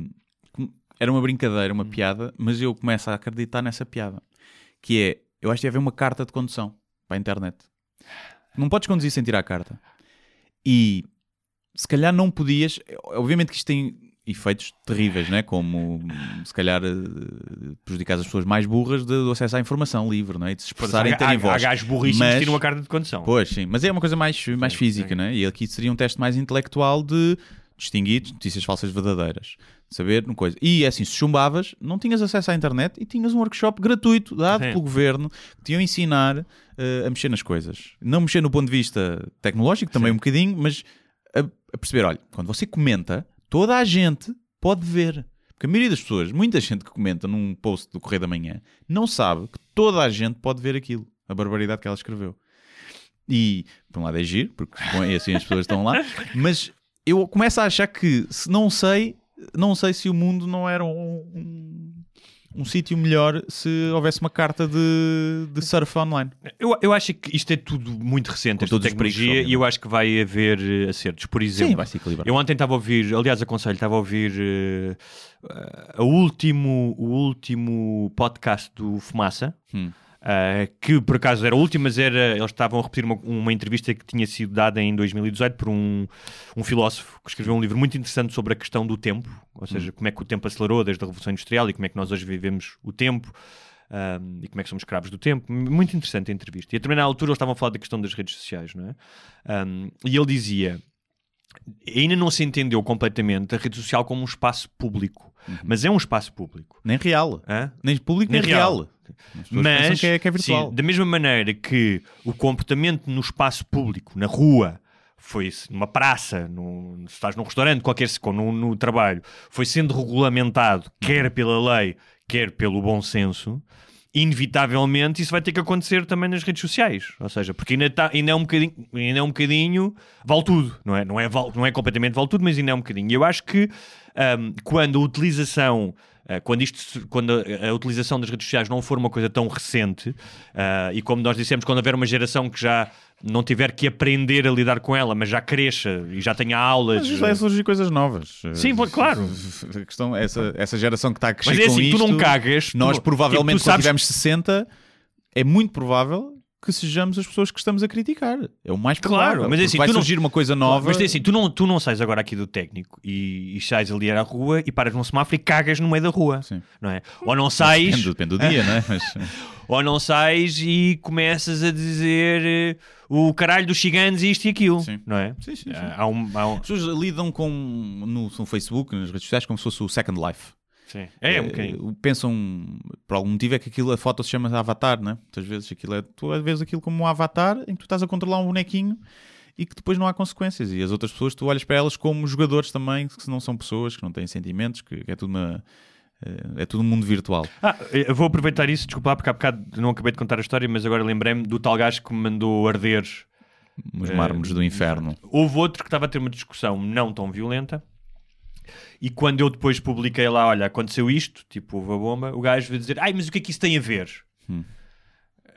era uma brincadeira, Hum. uma piada, mas eu começo a acreditar nessa piada. Que é, eu acho que deve haver uma carta de condução para a internet. Não podes conduzir sem tirar a carta. E se calhar não podias. Obviamente que isto tem efeitos terríveis, né? como se calhar eh, prejudicar as pessoas mais burras de- do acesso à informação livre, não é? E de se expressarem e terem há, há voz. gajos burríssimos Mas- que tiram a carta de condução. Pois, sim. Mas é uma coisa mais, mais física, sim. né? E aqui seria um teste mais intelectual de distinguir notícias falsas verdadeiras. Saber uma coisa. E é assim, se chumbavas, não tinhas acesso à internet e tinhas um workshop gratuito dado Sim. pelo governo que te iam ensinar eh, a mexer nas coisas. Não mexer no ponto de vista tecnológico, também um bocadinho, mas a, perceber, olha, quando você comenta, toda a gente pode ver. Porque a maioria das pessoas, muita gente que comenta num post do Correio da Manhã, não sabe que toda a gente pode ver aquilo, a barbaridade que ela escreveu. E, por um lado, é giro, porque é assim as pessoas estão lá, mas eu começo a achar que, se não sei, não sei se o mundo não era um, um sítio melhor se houvesse uma carta de, de surf online. Eu, eu acho que isto é tudo muito recente, Com esta perigos, tecnologia, e eu obviamente. acho que vai haver eh, acertos. Por exemplo, Sim, vai se equilibrar. eu ontem estava a ouvir, aliás, aconselho, estava a ouvir eh, a último, o último podcast do Fumaça. Hum. Eh, que por acaso era o último, mas era, eles estavam a repetir uma, uma entrevista que tinha sido dada em 2018 por um, um filósofo que escreveu um livro muito interessante sobre a questão do tempo, ou seja, como é que o tempo acelerou desde a Revolução Industrial e como é que nós hoje vivemos o tempo um, e como é que somos escravos do tempo. Muito interessante a entrevista. E a determinada altura eles estavam a falar da questão das redes sociais, não é? Um, e ele dizia: ainda não se entendeu completamente a rede social como um espaço público, mas é um espaço público. Nem real. Hã? Nem público, nem, Nem real. real. Mas, que é, que é virtual. sim, da mesma maneira que o comportamento no espaço público, na rua, foi numa praça, num, se estás num restaurante, qualquer no, no trabalho, foi sendo regulamentado, quer pela lei, quer pelo bom senso, inevitavelmente isso vai ter que acontecer também nas redes sociais. Ou seja, porque ainda, tá, ainda, é, um bocadinho, ainda é um bocadinho, vale tudo, não é? Não é, val- não é completamente vale tudo, mas ainda é um bocadinho. E eu acho que hum, quando a utilização quando, isto, quando a, utilização das redes sociais não for uma coisa tão recente, uh, e como nós dissemos, quando houver uma geração que já não tiver que aprender a lidar com ela, mas já cresça e já tenha aulas. Mas vai surgir coisas novas. Sim, claro. A questão, essa, essa geração que está a crescer Mas é com assim, tu isto, não cagas, tu Nós, não- provavelmente, tipo, tu quando sabes- tivermos 60, é muito provável que sejamos as pessoas que estamos a criticar. É o mais provável. Claro, mas é assim, vai tu não- surgir uma coisa nova. Mas é assim, tu não, tu não sais agora aqui do técnico e, e sais ali à rua e paras num semáforo e cagas no meio da rua. Sim. Não é? Ou não sais, Depende, depende do dia, não é? Mas, ou não sais e começas a dizer eh, o caralho dos ciganos e isto e aquilo. Sim. Não é? Sim, sim, sim. Há um, há um- as pessoas lidam com, no, no Facebook, nas redes sociais, como se fosse o Second Life. Sim. É, um Eh, bocadinho. Pensam, por algum motivo, é que aquilo, a foto se chama avatar, né? Muitas vezes aquilo é, tu vês aquilo como um avatar em que tu estás a controlar um bonequinho e que depois não há consequências. E as outras pessoas, tu olhas para elas como jogadores também, que não são pessoas, que não têm sentimentos, que, que é tudo uma. eh, É tudo um mundo virtual. Ah, eu vou aproveitar isso, desculpa porque há bocado não acabei de contar a história, mas agora lembrei-me do tal gajo que me mandou arder. Os Eh, mármores do inferno. Houve outro que estava a ter uma discussão não tão violenta. E quando eu depois publiquei lá, olha, aconteceu isto, tipo, houve a bomba, o gajo veio dizer, ai, mas o que é que isso tem a ver?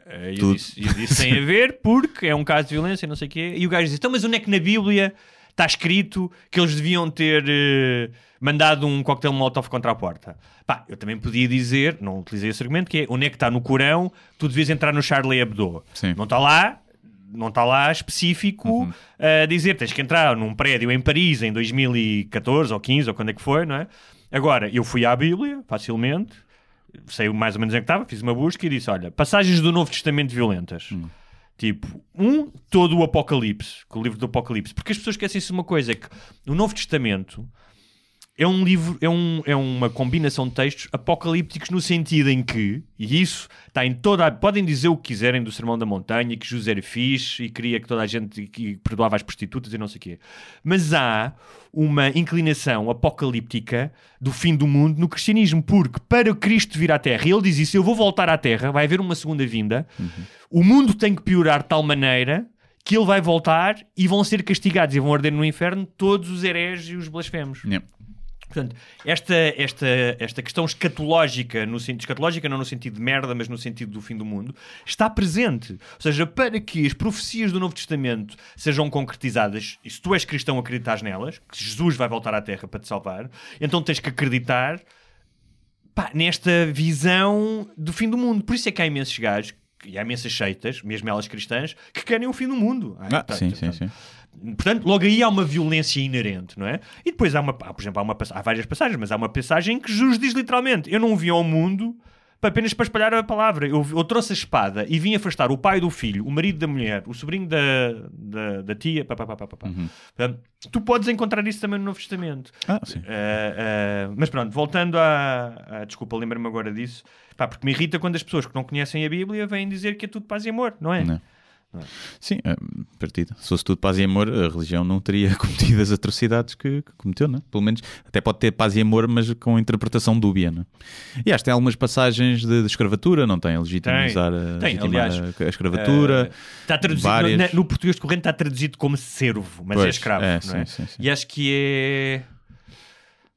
Eh, e eu Tudo. disse, eu disse, tem a ver porque é um caso de violência, não sei o quê. E o gajo disse, então, mas onde é que na Bíblia está escrito que eles deviam ter eh, mandado um coquetel molotov contra a porta? Pá, eu também podia dizer, não utilizei esse argumento, que é, onde é que está no Corão, tu devias entrar no Charlie Hebdo. Sim. Não está lá, não está lá específico a dizer tens que entrar num prédio em Paris em 2014 ou 15 ou quando é que foi, não é? Agora, eu fui à Bíblia, facilmente, sei mais ou menos em que estava, fiz uma busca e disse: olha, passagens do Novo Testamento violentas. Tipo, um, todo o Apocalipse, o livro do Apocalipse, porque as pessoas esquecem-se de uma coisa: é que o Novo Testamento é um livro, é, um, é uma combinação de textos apocalípticos no sentido em que, e isso está em toda a, podem dizer o que quiserem do Sermão da Montanha, que José era fixe e queria que toda a gente que perdoava as prostitutas e não sei o quê. Mas há uma inclinação apocalíptica do fim do mundo no cristianismo, porque para Cristo vir à Terra, e ele diz isso, eu vou voltar à Terra, vai haver uma segunda vinda, o mundo tem que piorar de tal maneira que ele vai voltar e vão ser castigados e vão arder no inferno todos os hereges e os blasfemos. Yeah. Portanto, esta, esta, esta questão escatológica, no sentido, escatológica não no sentido de merda, mas no sentido do fim do mundo, está presente. Ou seja, para que as profecias do Novo Testamento sejam concretizadas, e se tu és cristão acreditas nelas, que Jesus vai voltar à Terra para te salvar, então tens que acreditar pá, nesta visão do fim do mundo. Por isso é que há imensos gajos, e há imensas seitas, mesmo elas cristãs, que querem o fim do mundo. Ah, Portanto, sim, sim, portanto, sim. Portanto, logo aí há uma violência inerente, não é? E depois há uma, há, por exemplo, há, uma, há várias passagens, mas há uma passagem que Jesus diz literalmente: Eu não vim ao mundo para- apenas para espalhar a palavra. Eu, eu trouxe a espada e vim afastar o pai do filho, o marido da mulher, o sobrinho da, da, da tia. Pá, pá, pá, pá, pá. Portanto, tu podes encontrar isso também no Novo Testamento. Ah, sim. Uh, uh, mas pronto, voltando à. à- desculpa, lembro-me agora disso. Pá, porque me irrita quando as pessoas que não conhecem a Bíblia vêm dizer que é tudo paz e amor, não é? Não. Sim, é, partido. Se fosse tudo paz e amor, a religião não teria cometido as atrocidades que, que cometeu, não é? Pelo menos, até pode ter paz e amor, mas com interpretação dúbia, não é? E acho que tem algumas passagens de, de escravatura, não tem? A legitimizar a, Tem, aliás, a, escravatura. Está traduzido várias- no, na- no português corrente está traduzido como servo, mas é Pois, escravo. é, não sim, é? sim, sim. E acho que é.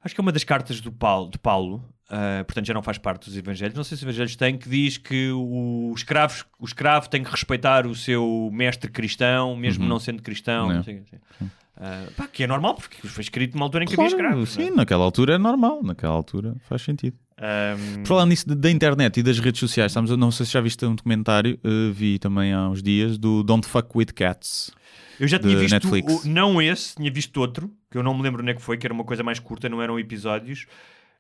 Acho que é uma das cartas do Paulo, de Paulo, ah, portanto já não faz parte dos Evangelhos. Não sei se os Evangelhos têm, que diz que o escravo, o escravo tem que respeitar o seu mestre cristão, mesmo não sendo cristão. Não. não quê, assim. Ah, pá, que é normal, porque foi escrito numa altura em que Claro, havia escravos. sim, não é? naquela altura é normal, naquela altura faz sentido. Por falar nisso da internet e das redes sociais, estamos, não sei se já viste um documentário, eh, vi também há uns dias, do Don't Fuck With Cats. Eu já tinha visto, Netflix. o- não esse, tinha visto outro, que eu não me lembro onde é que foi, que era uma coisa mais curta, não eram episódios.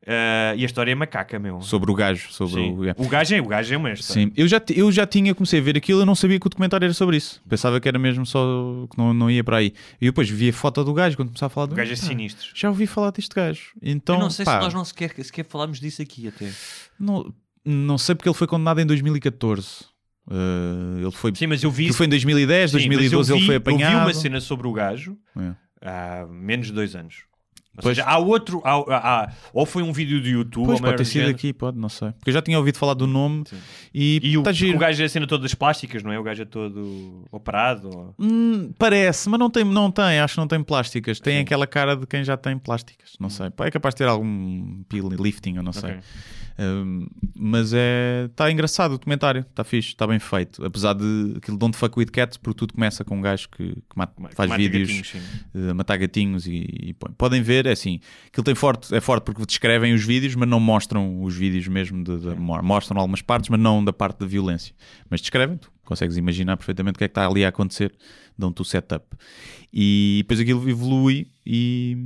Ah, e a história é macaca, meu. Sobre o gajo, sobre Sim. o... O gajo é, o gajo é uma história. Sim, eu já, eu já tinha, comecei a ver aquilo, eu não sabia que o documentário era sobre isso. Pensava que era mesmo só, que não, não ia para aí. E depois vi a foto do gajo, quando começava a falar do O gajo é pá, sinistro. Já ouvi falar deste gajo. Então, eu não sei pá, se nós não sequer, sequer falámos disso aqui até. não, não sei porque ele foi condenado em 2014. Eh, ele foi, Sim, mas eu vi. foi em 2010, sim, mas eu 2012 ele vi- foi Eu vi apanhado. uma cena sobre o gajo É. há menos de dois anos. Pois. seja, há outro. há- há- há- ou foi um vídeo do YouTube, Pois ou pode ter do sido aqui, pode, não sei. Porque eu já tinha ouvido falar do nome e, E o, giro. o gajo é cena toda das plásticas, não é? O gajo é todo operado. ou- Hum, parece, mas não tem, não tem, acho que não tem plásticas. Tem aquela cara de quem já tem plásticas. Não sei. Pá, É capaz de ter algum peel lifting, eu não sei. Mas é. Está engraçado o documentário, está fixe, está bem feito. Apesar de aquilo Don't Fuck with Cats, porque tudo começa com um gajo que, que mata- faz Mata vídeos gatinhos, sim. eh, a matar gatinhos e, e põe. Podem ver, é assim, aquilo tem forte, é forte porque descrevem os vídeos, mas não mostram os vídeos mesmo, de, de- mo- mostram algumas partes, mas não da parte da violência. Mas descrevem, tu consegues imaginar perfeitamente o que é que está ali a acontecer, dão-te o setup. E depois aquilo evolui e,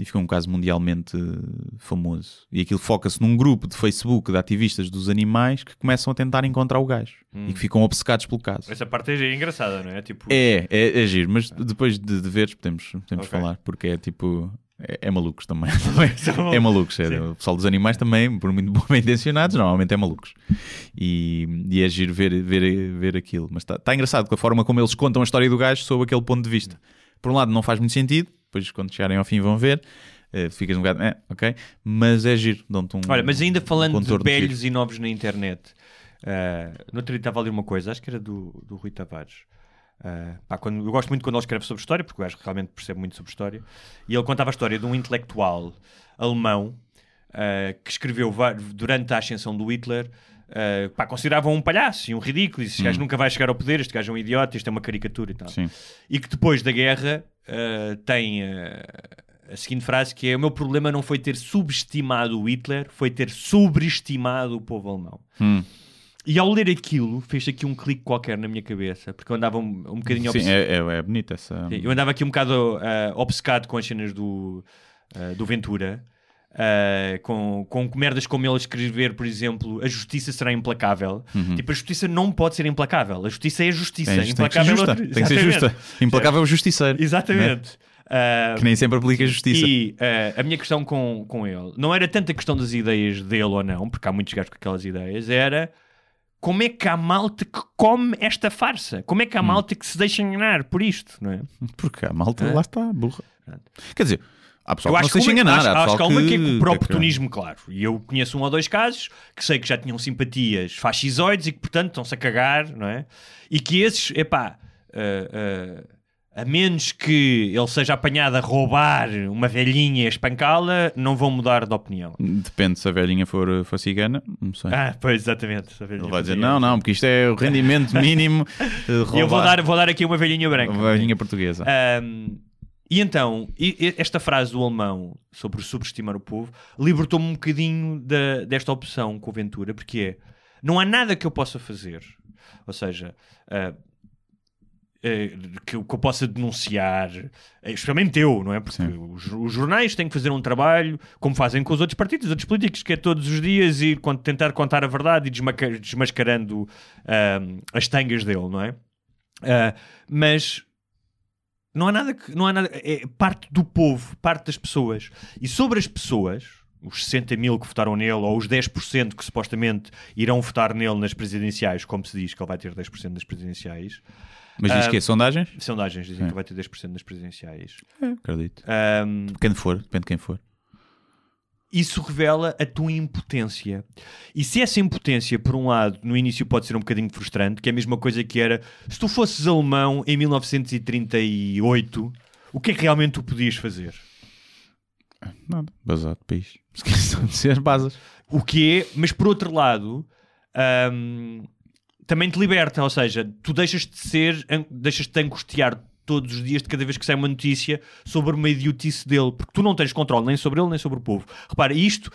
e fica um caso mundialmente famoso. E aquilo foca-se num grupo de Facebook de ativistas dos animais que começam a tentar encontrar o gajo e que ficam obcecados pelo caso. Essa parte é engraçada, não é? Tipo, É, é, é giro, mas depois de, de veres podemos, podemos Ok. falar, porque é tipo. É, é malucos também. é malucos. É, o pessoal dos animais também, por muito bem intencionados, normalmente é malucos. E, e é giro ver, ver, ver aquilo. Mas está tá engraçado com a forma como eles contam a história do gajo sob aquele ponto de vista. Por um lado, não faz muito sentido, depois quando chegarem ao fim vão ver. eh, ficas um bocado, é, ok, mas é giro, dão-te um. Olha, mas ainda falando de contorno velhos e novos na internet, ah, no outro dia estava a ler uma coisa, acho que era do, do Rui Tavares. Ah, pá, quando, eu gosto muito quando ele escreve sobre história, porque o gajo realmente percebe muito sobre história. E ele contava a história de um intelectual alemão ah, que escreveu durante a ascensão do Hitler. ah, pá, consideravam um palhaço e um ridículo. E este gajo nunca vai chegar ao poder. Este gajo é um idiota. Isto é uma caricatura e tal. Sim. E que depois da guerra ah, tem a seguinte frase que é o meu problema não foi ter subestimado o Hitler, foi ter sobreestimado o povo alemão. Hum. E ao ler aquilo, fez aqui um clique qualquer na minha cabeça, porque eu andava um, um bocadinho Sim, é, é, é bonita essa. Sim, Eu andava aqui um bocado ah, obcecado com as cenas do, ah, do Ventura, ah, com, com merdas como ele escrever, por exemplo, a justiça será implacável. Tipo, a justiça não pode ser implacável. A justiça é a justiça. Tem, tem que ser implacável é justa. outra- Tem que ser justa. Implacável é o justiceiro. Exatamente. Ah, Que nem sempre aplica a justiça. e eh, a minha questão com, com ele não era tanto a questão das ideias dele ou não, porque há muitos gajos com aquelas ideias, era como é que há malta que come esta farsa? Como é que há Hum. malta que se deixa enganar por isto, não é? Porque a malta É? lá está, burra. Quer dizer, há pessoal Eu que não se deixa uma- enganar. acho, acho que há uma que é que- por que- oportunismo, claro. E eu conheço um ou dois casos que sei que já tinham simpatias fascisoides e que, portanto, estão-se a cagar, não é? E que esses, epá, ah, ah, a menos que ele seja apanhado a roubar uma velhinha e espancá-la, não vão mudar de opinião. Depende se a velhinha for, for cigana, não sei. Ah, pois, exatamente. Ele vai dizer: não, não, porque isto é o rendimento mínimo. eu vou dar, vou dar aqui uma velhinha branca. a velhinha portuguesa. Ahm, e então, esta frase do alemão sobre subestimar o povo libertou-me um bocadinho da- desta opção com o Ventura, porque é, não há nada que eu possa fazer, ou seja, eh, que, eu- que eu possa denunciar, eh, especialmente eu, não é? Porque os, os jornais têm que fazer um trabalho, como fazem com os outros partidos, os outros políticos, que é todos os dias con- tentar contar a verdade e desmascarando ahm, as tangas dele, não é? Ah, mas não há nada que. Não há nada, é parte do povo, parte das pessoas. E sobre as pessoas, os 60 mil que votaram nele, ou os 10% que supostamente irão votar nele nas presidenciais, como se diz que ele vai ter 10% das presidenciais. Mas diz ah, que é sondagens? Sondagens dizem Sim. que vai ter 10% das presidenciais. Acredito. Ahm, Quem for, depende de quem for. isso revela a tua impotência. E se essa impotência, por um lado, no início pode ser um bocadinho frustrante, que é a mesma coisa que era se tu fosses alemão em 1938, o que é que realmente tu podias fazer? Nada. Basado, país. Esqueçam de ser as basas. O que é, mas por outro lado, hum, também te liberta, ou seja, tu deixas de ser, deixas de angustiar todos os dias de cada vez que sai uma notícia sobre uma idiotice dele, porque tu não tens controle nem sobre ele nem sobre o povo. Repara, isto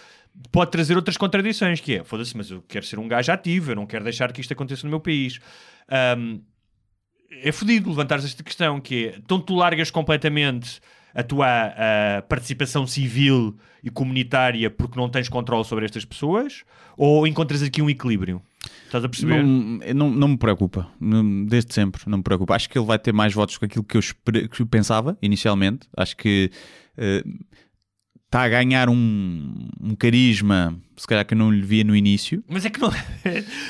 pode trazer outras contradições, que é, foda-se, mas eu quero ser um gajo ativo, eu não quero deixar que isto aconteça no meu país. Hum, é fodido levantares esta questão, que é, então tu largas completamente a tua ah, participação civil e comunitária porque não tens controle sobre estas pessoas, ou encontras aqui um equilíbrio? Estás a perceber? Não, não, não me preocupa. Desde sempre, não me preocupa. Acho que ele vai ter mais votos que aquilo que eu, que eu pensava inicialmente. Acho que eh, está a ganhar um, um carisma, se calhar que eu não lhe via no início. Mas é que não.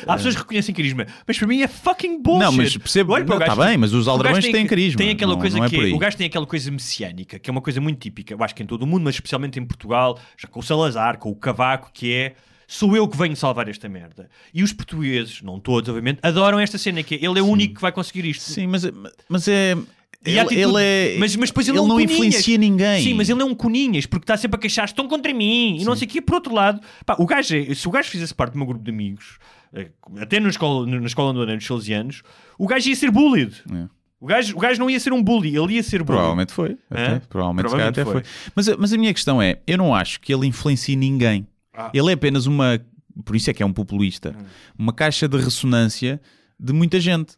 Há pessoas que reconhecem carisma, mas para mim é fucking bullshit. Não, mas percebo- Olha tá gajo- bem, mas os aldrabões têm que- carisma, Tem aquela não- coisa não é que. O gajo tem aquela coisa messiânica, que é uma coisa muito típica. Eu acho que em todo o mundo, mas especialmente em Portugal, já com o Salazar, com o Cavaco, que é. Sou eu que venho salvar esta merda. E os portugueses, não todos, obviamente, adoram esta cena, que é ele é o único que vai conseguir isto. Sim, mas, mas é. Ele, atitude- ele é. mas, mas depois ele, ele é um não coninhas. influencia ninguém. Sim, mas ele é um coninhas, porque está sempre a queixar estão contra mim e não sei o quê. Por outro lado, pá, o gajo é- se o gajo fizesse parte do meu grupo de amigos, eh, até na escola, na escola eu andei, nos salesianos, o gajo ia ser bullied. É. O, gajo, o gajo não ia ser um bully, ele ia ser bully. Provavelmente foi. até. Provavelmente, Provavelmente até foi. Mas, a- mas a minha questão é: eu não acho que ele influencie ninguém. Ah. Ele é apenas uma. Por isso é que é um populista. Uma caixa de ressonância de muita gente.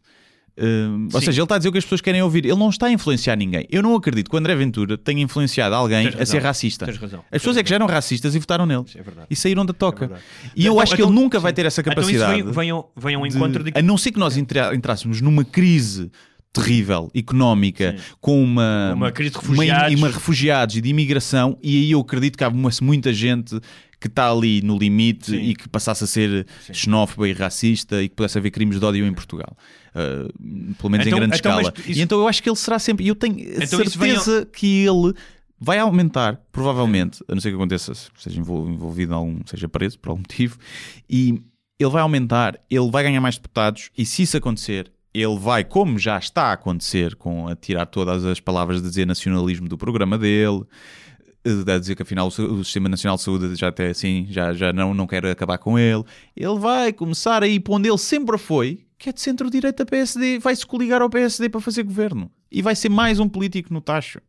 Uh, ou Sim. seja, ele está a dizer o que as pessoas querem ouvir. Ele não está a influenciar ninguém. Eu não acredito que o André Ventura tenha influenciado alguém a ser racista. As pessoas é que já eram racistas e votaram nele. É. E saíram da toca. É e eu Então- acho que então- ele nunca vai sim. ter essa Então capacidade. isso vem, venham ao de- encontro de... A não ser que nós entra- entrássemos numa crise terrível, económica, com uma, Uma crise de uma- refugiados. uma refugiados e de imigração, e aí eu acredito que há uma- muita gente que está ali no limite Sim. e que passasse a ser xenófoba e racista e que pudesse haver crimes de ódio em Portugal. Uh, pelo menos Então- em grande então, escala. isso- E então eu acho que ele será sempre. E eu tenho Então isso vem certeza que ele vai aumentar, provavelmente, a não ser que aconteça, seja envol- envolvido em algum, seja preso por algum motivo, e ele vai aumentar, ele vai ganhar mais deputados, e se isso acontecer, ele vai, como já está a acontecer, com a tirar todas as palavras de dizer nacionalismo do programa dele, a dizer que afinal o se- Sistema Nacional de Saúde já até assim, já, já não, não quer acabar com ele, ele vai começar a ir para onde ele sempre foi, que é de centro-direita PSD, vai-se coligar ao PSD para fazer governo. E vai ser mais um político no tacho.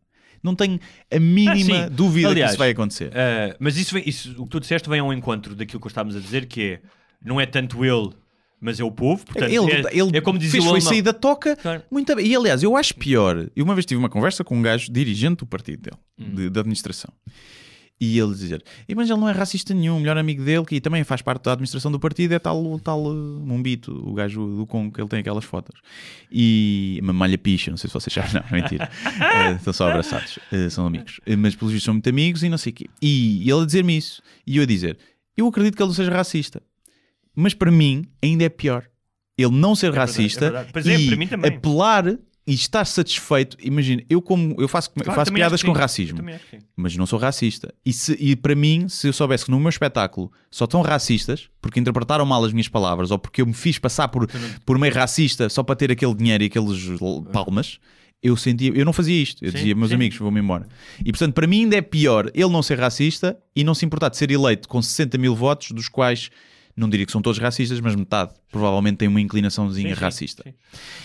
Não tenho a mínima Ah, dúvida Aliás, que isso vai acontecer. Uh, mas isso, vem- isso- o que tu disseste vem ao encontro daquilo que estávamos a dizer, que é não é tanto ele, mas é o povo. Portanto, ele, é, ele é como dizia fez, o foi alemão. sair da toca Claro. muito bem. E aliás, eu acho pior. Eu uma vez tive uma conversa com um gajo dirigente do partido dele, Hum. de- da administração. E ele dizer: "E, Mas ele não é racista nenhum, o melhor amigo dele, que também faz parte da administração do partido, é tal, tal uh, Mumbito, o gajo do Congo, que ele tem aquelas fotos. E uma malha picha, não sei se vocês sabem, não, é mentira. Eh, estão só abraçados, eh, são amigos. Eh, mas pelos vistos são muito amigos e não sei o quê. E ele a dizer-me isso, e eu a dizer: Eu acredito que ele não seja racista, mas para mim ainda é pior. Ele não ser verdade, racista é verdade. Pois é, e para mim também. apelar e estar satisfeito. Imagina, eu como eu faço, Claro, faço piadas com racismo mas não sou racista. E, se- e para mim, se eu soubesse que no meu espetáculo só estão racistas, porque interpretaram mal as minhas palavras, ou porque eu me fiz passar por, por meio racista só para ter aquele dinheiro e aqueles l- palmas, eu sentia, eu não fazia isto. Eu Sim, dizia, meus sim. amigos, vou-me embora. E portanto, para mim ainda é pior ele não ser racista e não se importar de ser eleito com 60 mil votos, dos quais não diria que são todos racistas, mas metade provavelmente tem uma inclinaçãozinha Sim, sim, racista. sim.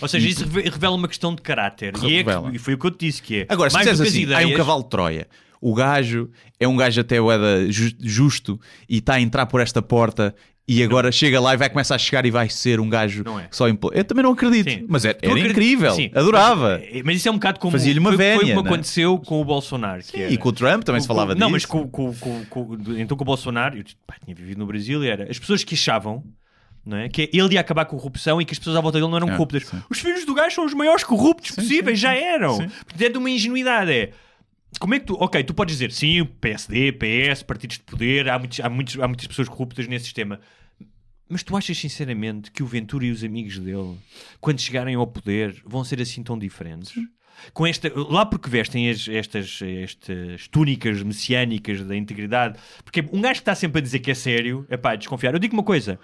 Ou seja, isso reve- revela uma questão de caráter. E, é que- e foi o que eu te disse que é. Agora, se mais do disseres assim, há um ideias- cavalo de Troia, o gajo é um gajo até ju- justo e está a entrar por esta porta e agora chega lá e vai começar a chegar e vai ser um gajo Não é. só impl... Eu também não acredito, Sim. mas era, Tu era acredit- incrível, Sim. adorava. Mas, mas isso é um bocado como Fazia-lhe uma foi, foi como né? aconteceu com o Bolsonaro. Que era, E com o Trump também se falava com- Não, disso. mas com, com, então com o Bolsonaro, eu pá, tinha vivido no Brasil e era as pessoas que achavam não é? que ele ia acabar com a corrupção e que as pessoas à volta dele não eram Ah, corruptas. sim. Os filhos do gajo são os maiores corruptos Sim, possíveis, sim, já eram. Sim. É de uma ingenuidade. É. Como é que tu, ok, tu podes dizer sim, PSD, PS, partidos de poder, há, muitos, há, muitos, há muitas pessoas corruptas nesse sistema. Mas tu achas sinceramente que o Ventura e os amigos dele, quando chegarem ao poder, vão ser assim tão diferentes? Com esta, lá porque vestem as- estas, estas túnicas messiânicas da integridade, porque um gajo que está sempre a dizer que é sério, é pá, desconfiar. Eu digo uma coisa: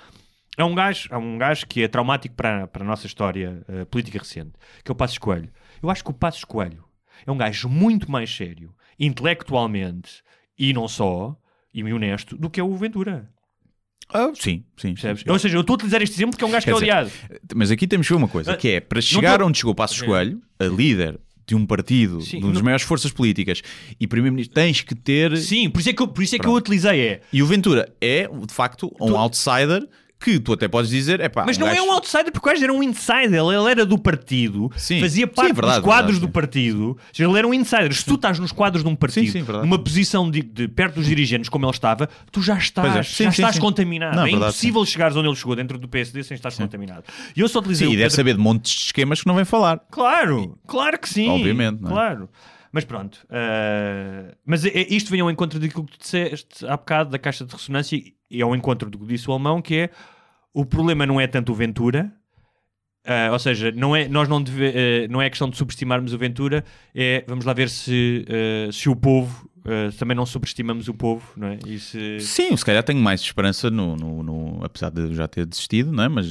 é um gajo, é um gajo que é traumático para, para a nossa história eh, política recente, que é o Passos Coelho. Eu acho que o Passos Coelho é um gajo muito mais sério, intelectualmente e não só, e honesto, do que é o Ventura. Ah, sim, sim. Percebes? Ou seja, eu estou a utilizar este exemplo porque é um gajo que é Quer dizer, odiado. Mas aqui temos que ver uma coisa, Ah, que é, para chegar tô- onde chegou Passos Coelho, a líder de um partido, Sim, de uma das não- maiores forças políticas, e primeiro-ministro, tens que ter... Sim, por isso é que eu, por isso é que eu utilizei. É. E o Ventura é, de facto, um Tu- outsider que tu até podes dizer, é pá, Mas não é um outsider porque gajo era um insider. Ele era do partido, Sim. fazia Sim, parte é verdade, dos quadros verdade, do partido. Ele era um insider. Se tu estás nos quadros de um partido, Sim, sim, numa posição de, de perto dos dirigentes, como ele estava, tu já estás, é. Sim, já sim, estás sim. contaminado. Não, é verdade, impossível chegares onde ele chegou dentro do PSD sem estar contaminado. E eu só utilizei Sim, e deve Pedro- saber de montes de esquemas que não vem falar. Claro, claro que sim. Obviamente, não é? Claro. Mas pronto. uh, mas é- é- isto vem ao encontro daquilo que tu disseste há bocado da caixa de ressonância e ao encontro do que disse o alemão, que é o problema não é tanto o Ventura. uh, ou seja, não é, nós não, deve, uh, não é questão de subestimarmos o Ventura, é vamos lá ver se, uh, se o povo também não subestimamos o povo, não é? Se... Sim, se calhar tenho mais esperança no, no, no- apesar de já ter desistido, não é? Mas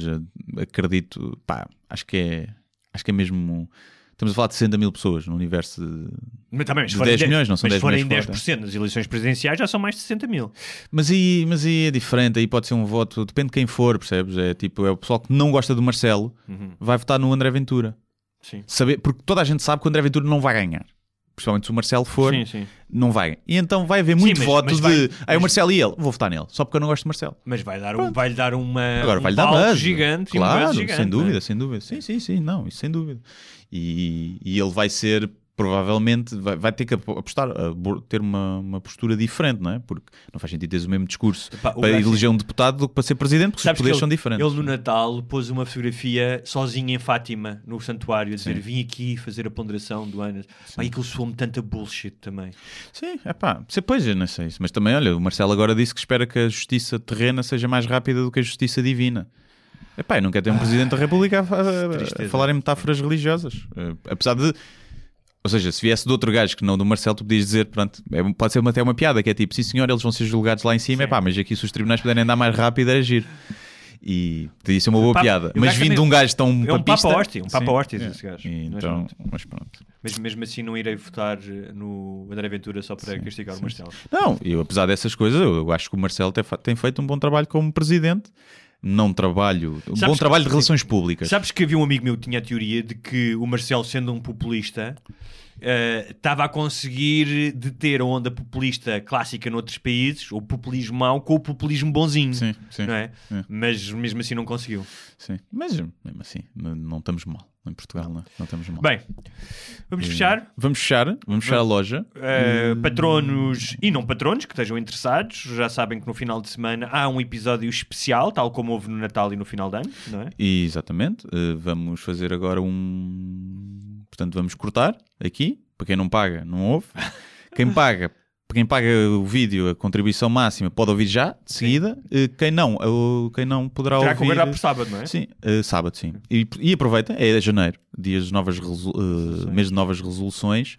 acredito, pá, acho que é acho que é mesmo estamos a falar de 60 mil pessoas no universo de... Mas também, mas De se forem 10 milhões, não são mas 10 se forem milhões fora. 10% nas eleições presidenciais já são mais de 60 mil. Mas aí, mas aí é diferente, aí pode ser um voto, depende de quem for, percebes? É tipo, é o pessoal que não gosta do Marcelo vai votar no André Ventura. Sim. Saber, porque toda a gente sabe que o André Ventura não vai ganhar. Principalmente se o Marcelo for, Sim, sim. não vai. E então vai haver muito mas- voto mas de vai- aí o Marcelo e ele, vou votar nele, só porque eu não gosto de Marcelo. Mas vai dar, um, vai dar uma. Agora um vai-lhe dar buzz. gigante. um Claro, buzz gigante, sem não é? dúvida, sem dúvida. Sim, sim, sim, não, isso sem dúvida. E, e ele vai ser, provavelmente, vai, vai ter que apostar, ter uma, uma postura diferente, não é? Porque não faz sentido teres o mesmo discurso Epá, o para gajo- eleger um deputado do que para ser presidente, porque os Sabes que poderes ele, são diferentes. ele no Natal pôs uma fotografia sozinho em Fátima, no santuário, a dizer: Vim aqui fazer a ponderação do ano. Pá, e aquilo soou-me tanta bullshit também. Sim, é pá, pois, eu não sei isso. Mas também, olha, o Marcelo agora disse que espera que a justiça terrena seja mais rápida do que a justiça divina. Epá, eu não quero ter um Presidente da República a, a- a falar em metáforas religiosas. Eh, apesar de. Ou seja, se viesse de outro gajo que não do Marcelo, tu podias dizer, pronto, é- pode ser até uma piada, que é tipo, sim senhor, eles vão ser julgados lá em cima, epá, mas aqui se os tribunais puderem andar mais rápido, era giro. E podia ser uma boa Papa- piada. Mas vindo de um gajo tão É um papista... Papa Hóstia, um Papa Sim, Hóstia, é. esse gajo. E Mas Então, mas pronto. Mas mesmo assim não irei votar eh, no André Ventura só para castigar o Marcelo. Não, eu apesar dessas coisas, eu acho que o Marcelo tem feito um bom trabalho como presidente. Não trabalho, um Sabes bom que- trabalho de relações públicas. Sabes que havia um amigo meu que tinha a teoria de que o Marcelo, sendo um populista, eh, estava a conseguir deter a onda populista clássica noutros países, o populismo mau, com o populismo bonzinho. Sim, sim, Não é? é. Mas mesmo assim não conseguiu. sim. Mas mesmo assim, não, não estamos mal. Em Portugal, não, não estamos mal. Bem, vamos fechar. Vamos fechar, vamos fechar a loja. Uh, patronos e não patronos que estejam interessados já sabem que no final de semana há um episódio especial, tal como houve no Natal e no final de ano, não é? E, exatamente. eh, vamos fazer agora um. Portanto, vamos cortar aqui. Para quem não paga, não ouve. Quem paga, quem paga o vídeo, a contribuição máxima, pode ouvir já, de seguida. Eh, Quem não, eh, quem não poderá Terá que ouvir. aguardar por sábado, não é? Sim, eh, sábado, sim. E, e aproveita, é janeiro, dias de novas eh, mês de novas resoluções,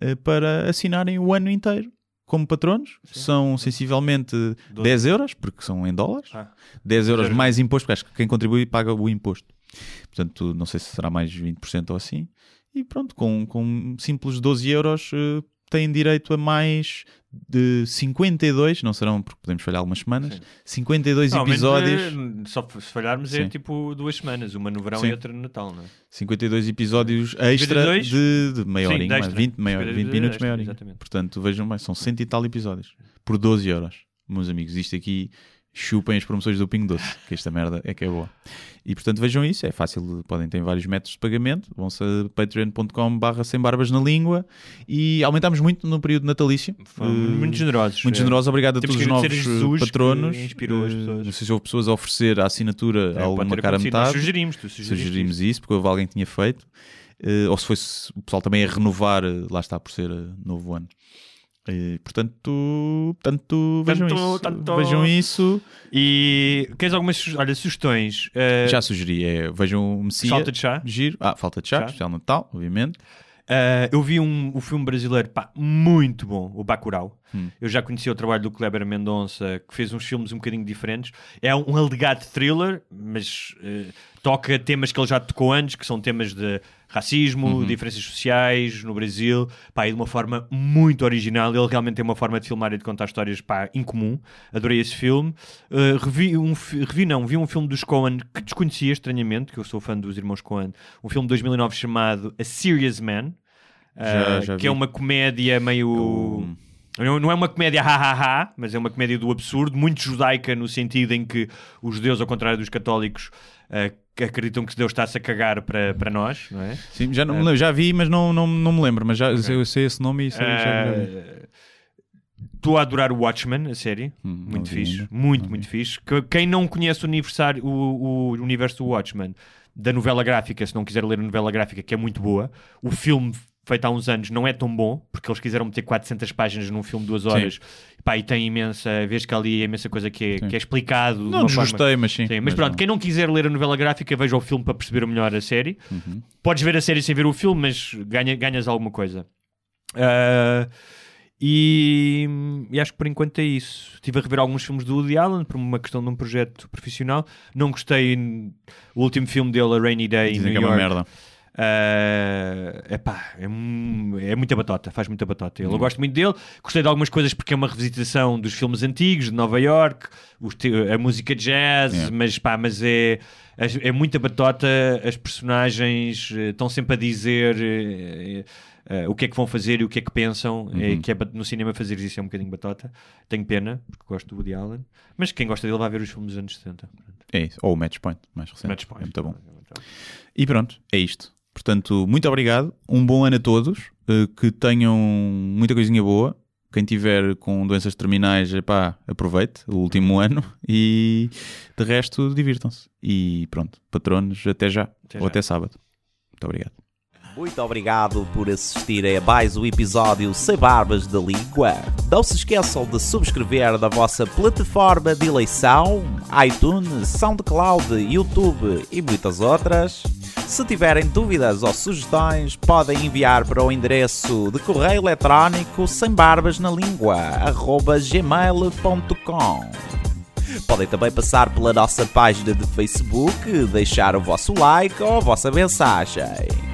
eh, para assinarem o ano inteiro como patronos. São sensivelmente 10 euros, porque são em dólares. Ah. 10 euros Zero. mais imposto, porque acho que quem contribui paga o imposto. Portanto, não sei se será mais 20% ou assim. E pronto, com, com simples 12 euros eh, têm direito a mais de 52, não serão porque podemos falhar algumas semanas, 52 Normalmente, episódios. eh, Só se falharmos é Sim. tipo duas semanas, uma no verão Sim. e outra no Natal, não é? 52 episódios extra 52? de, de meia Sim, mais extra. 20, meia, 20 minutos, meia exatamente. Portanto, vejam bem, são 100 e tal episódios por 12 euros. Meus amigos, isto aqui chupem as promoções do Pingo Doce, que esta merda é que é boa. E portanto, vejam isso, é fácil, podem ter vários métodos de pagamento. Vão-se a patreon.com/barra sem barbas na língua e aumentámos muito no período natalício. Fomos Eh, muito generosos. Muito Eh, generosos, obrigado a temos todos os novos Jesus patronos. inspirou as Eh, pessoas. Não sei se houve pessoas a oferecer a assinatura eh, a alguma cara a acontecido. Nós metade. sugerimos, tu sugeriste Sugerimos isso. porque houve alguém que tinha feito. Eh, ou se fosse o pessoal também a renovar, eh, lá está por ser novo ano. Eh, portanto, portanto, vejam Tanto, isso. tanto. Vejam isso. E queres algumas olha, sugestões? Eh, Já sugeri, é, vejam o Messia. Falta de chá? Giro. Ah, falta de chá, Chá. especial Natal, obviamente. Uh, eu vi um, um filme brasileiro pá, muito bom, o Bacurau. Hum. Eu já conhecia o trabalho do Kleber Mendonça, que fez uns filmes um bocadinho diferentes. É um alegado thriller, mas uh, toca temas que ele já tocou antes, que são temas de racismo, Uhum. diferenças sociais no Brasil, pá, e de uma forma muito original. Ele realmente tem uma forma de filmar e de contar histórias pá, incomum. Adorei esse filme. Uh, revi, um, revi, não, vi um filme dos Coen que desconhecia estranhamente, que eu sou fã dos irmãos Coen, um filme de 2009 chamado A Serious Man. Já- Uh, já que vi. é uma comédia meio. Não não é uma comédia ha-ha-ha, mas é uma comédia do absurdo, muito judaica, no sentido em que os judeus, ao contrário dos católicos, uh, que acreditam que Deus está-se a cagar para, para nós, não é? Sim, já, não, lembro, já vi, mas não, não, não me lembro. Mas já eu sei esse nome e sei, vi. Uh, Estou a adorar o Watchmen, a série. Hum, muito vi fixe. ainda. Muito, Não muito fixe. Que- Quem não conhece o, aniversário, o, o universo do Watchmen, da novela gráfica, se não quiser ler a novela gráfica, que é muito boa, o filme feito há uns anos, não é tão bom, porque eles quiseram meter 400 páginas num filme de duas horas, pá, e tem imensa, vês que ali é imensa coisa que é, que é explicado. Não uma forma- desgostei, mas sim. Sim, mas, pronto, não. quem não quiser ler a novela gráfica, veja o filme para perceber melhor a série. Uhum. Podes ver a série sem ver o filme, mas ganha, ganhas alguma coisa. Ah, e, e acho que por enquanto é isso. Estive a rever alguns filmes do Woody Allen por uma questão de um projeto profissional. Não gostei. O último filme dele, A Rainy Day, em Dizem New que é uma merda. Ah, epá, é, é muita batota, faz muita batota. Hum. Eu gosto muito dele, gostei de algumas coisas porque é uma revisitação dos filmes antigos de Nova York, a música jazz, Yeah. mas pá, mas é, é muita batota. As personagens eh, estão sempre a dizer eh, o que é que vão fazer e o que é que pensam. Uhum. É, que é, no cinema fazer isso é um bocadinho batota. Tenho pena, porque gosto do Woody Allen, mas quem gosta dele vai ver os filmes dos anos 70. É isso. Ou o Match Point, mais recente. Match Point. É muito bom. E pronto, é isto. Portanto, muito obrigado. Um bom ano a todos. eh, Que tenham muita coisinha boa. Quem tiver com doenças terminais, epá, aproveite o último ano. E de resto, divirtam-se. E pronto, patronos, até já. Até Ou já. até sábado. Muito obrigado. Muito obrigado por assistir a mais um episódio Sem Barbas da Língua. Não se esqueçam de subscrever na vossa plataforma de eleição, iTunes, SoundCloud, YouTube e muitas outras. Se tiverem dúvidas ou sugestões, podem enviar para o endereço de correio eletrónico sem barbas na língua, gmail.com. Podem também passar pela nossa página de Facebook, deixar o vosso like ou a vossa mensagem.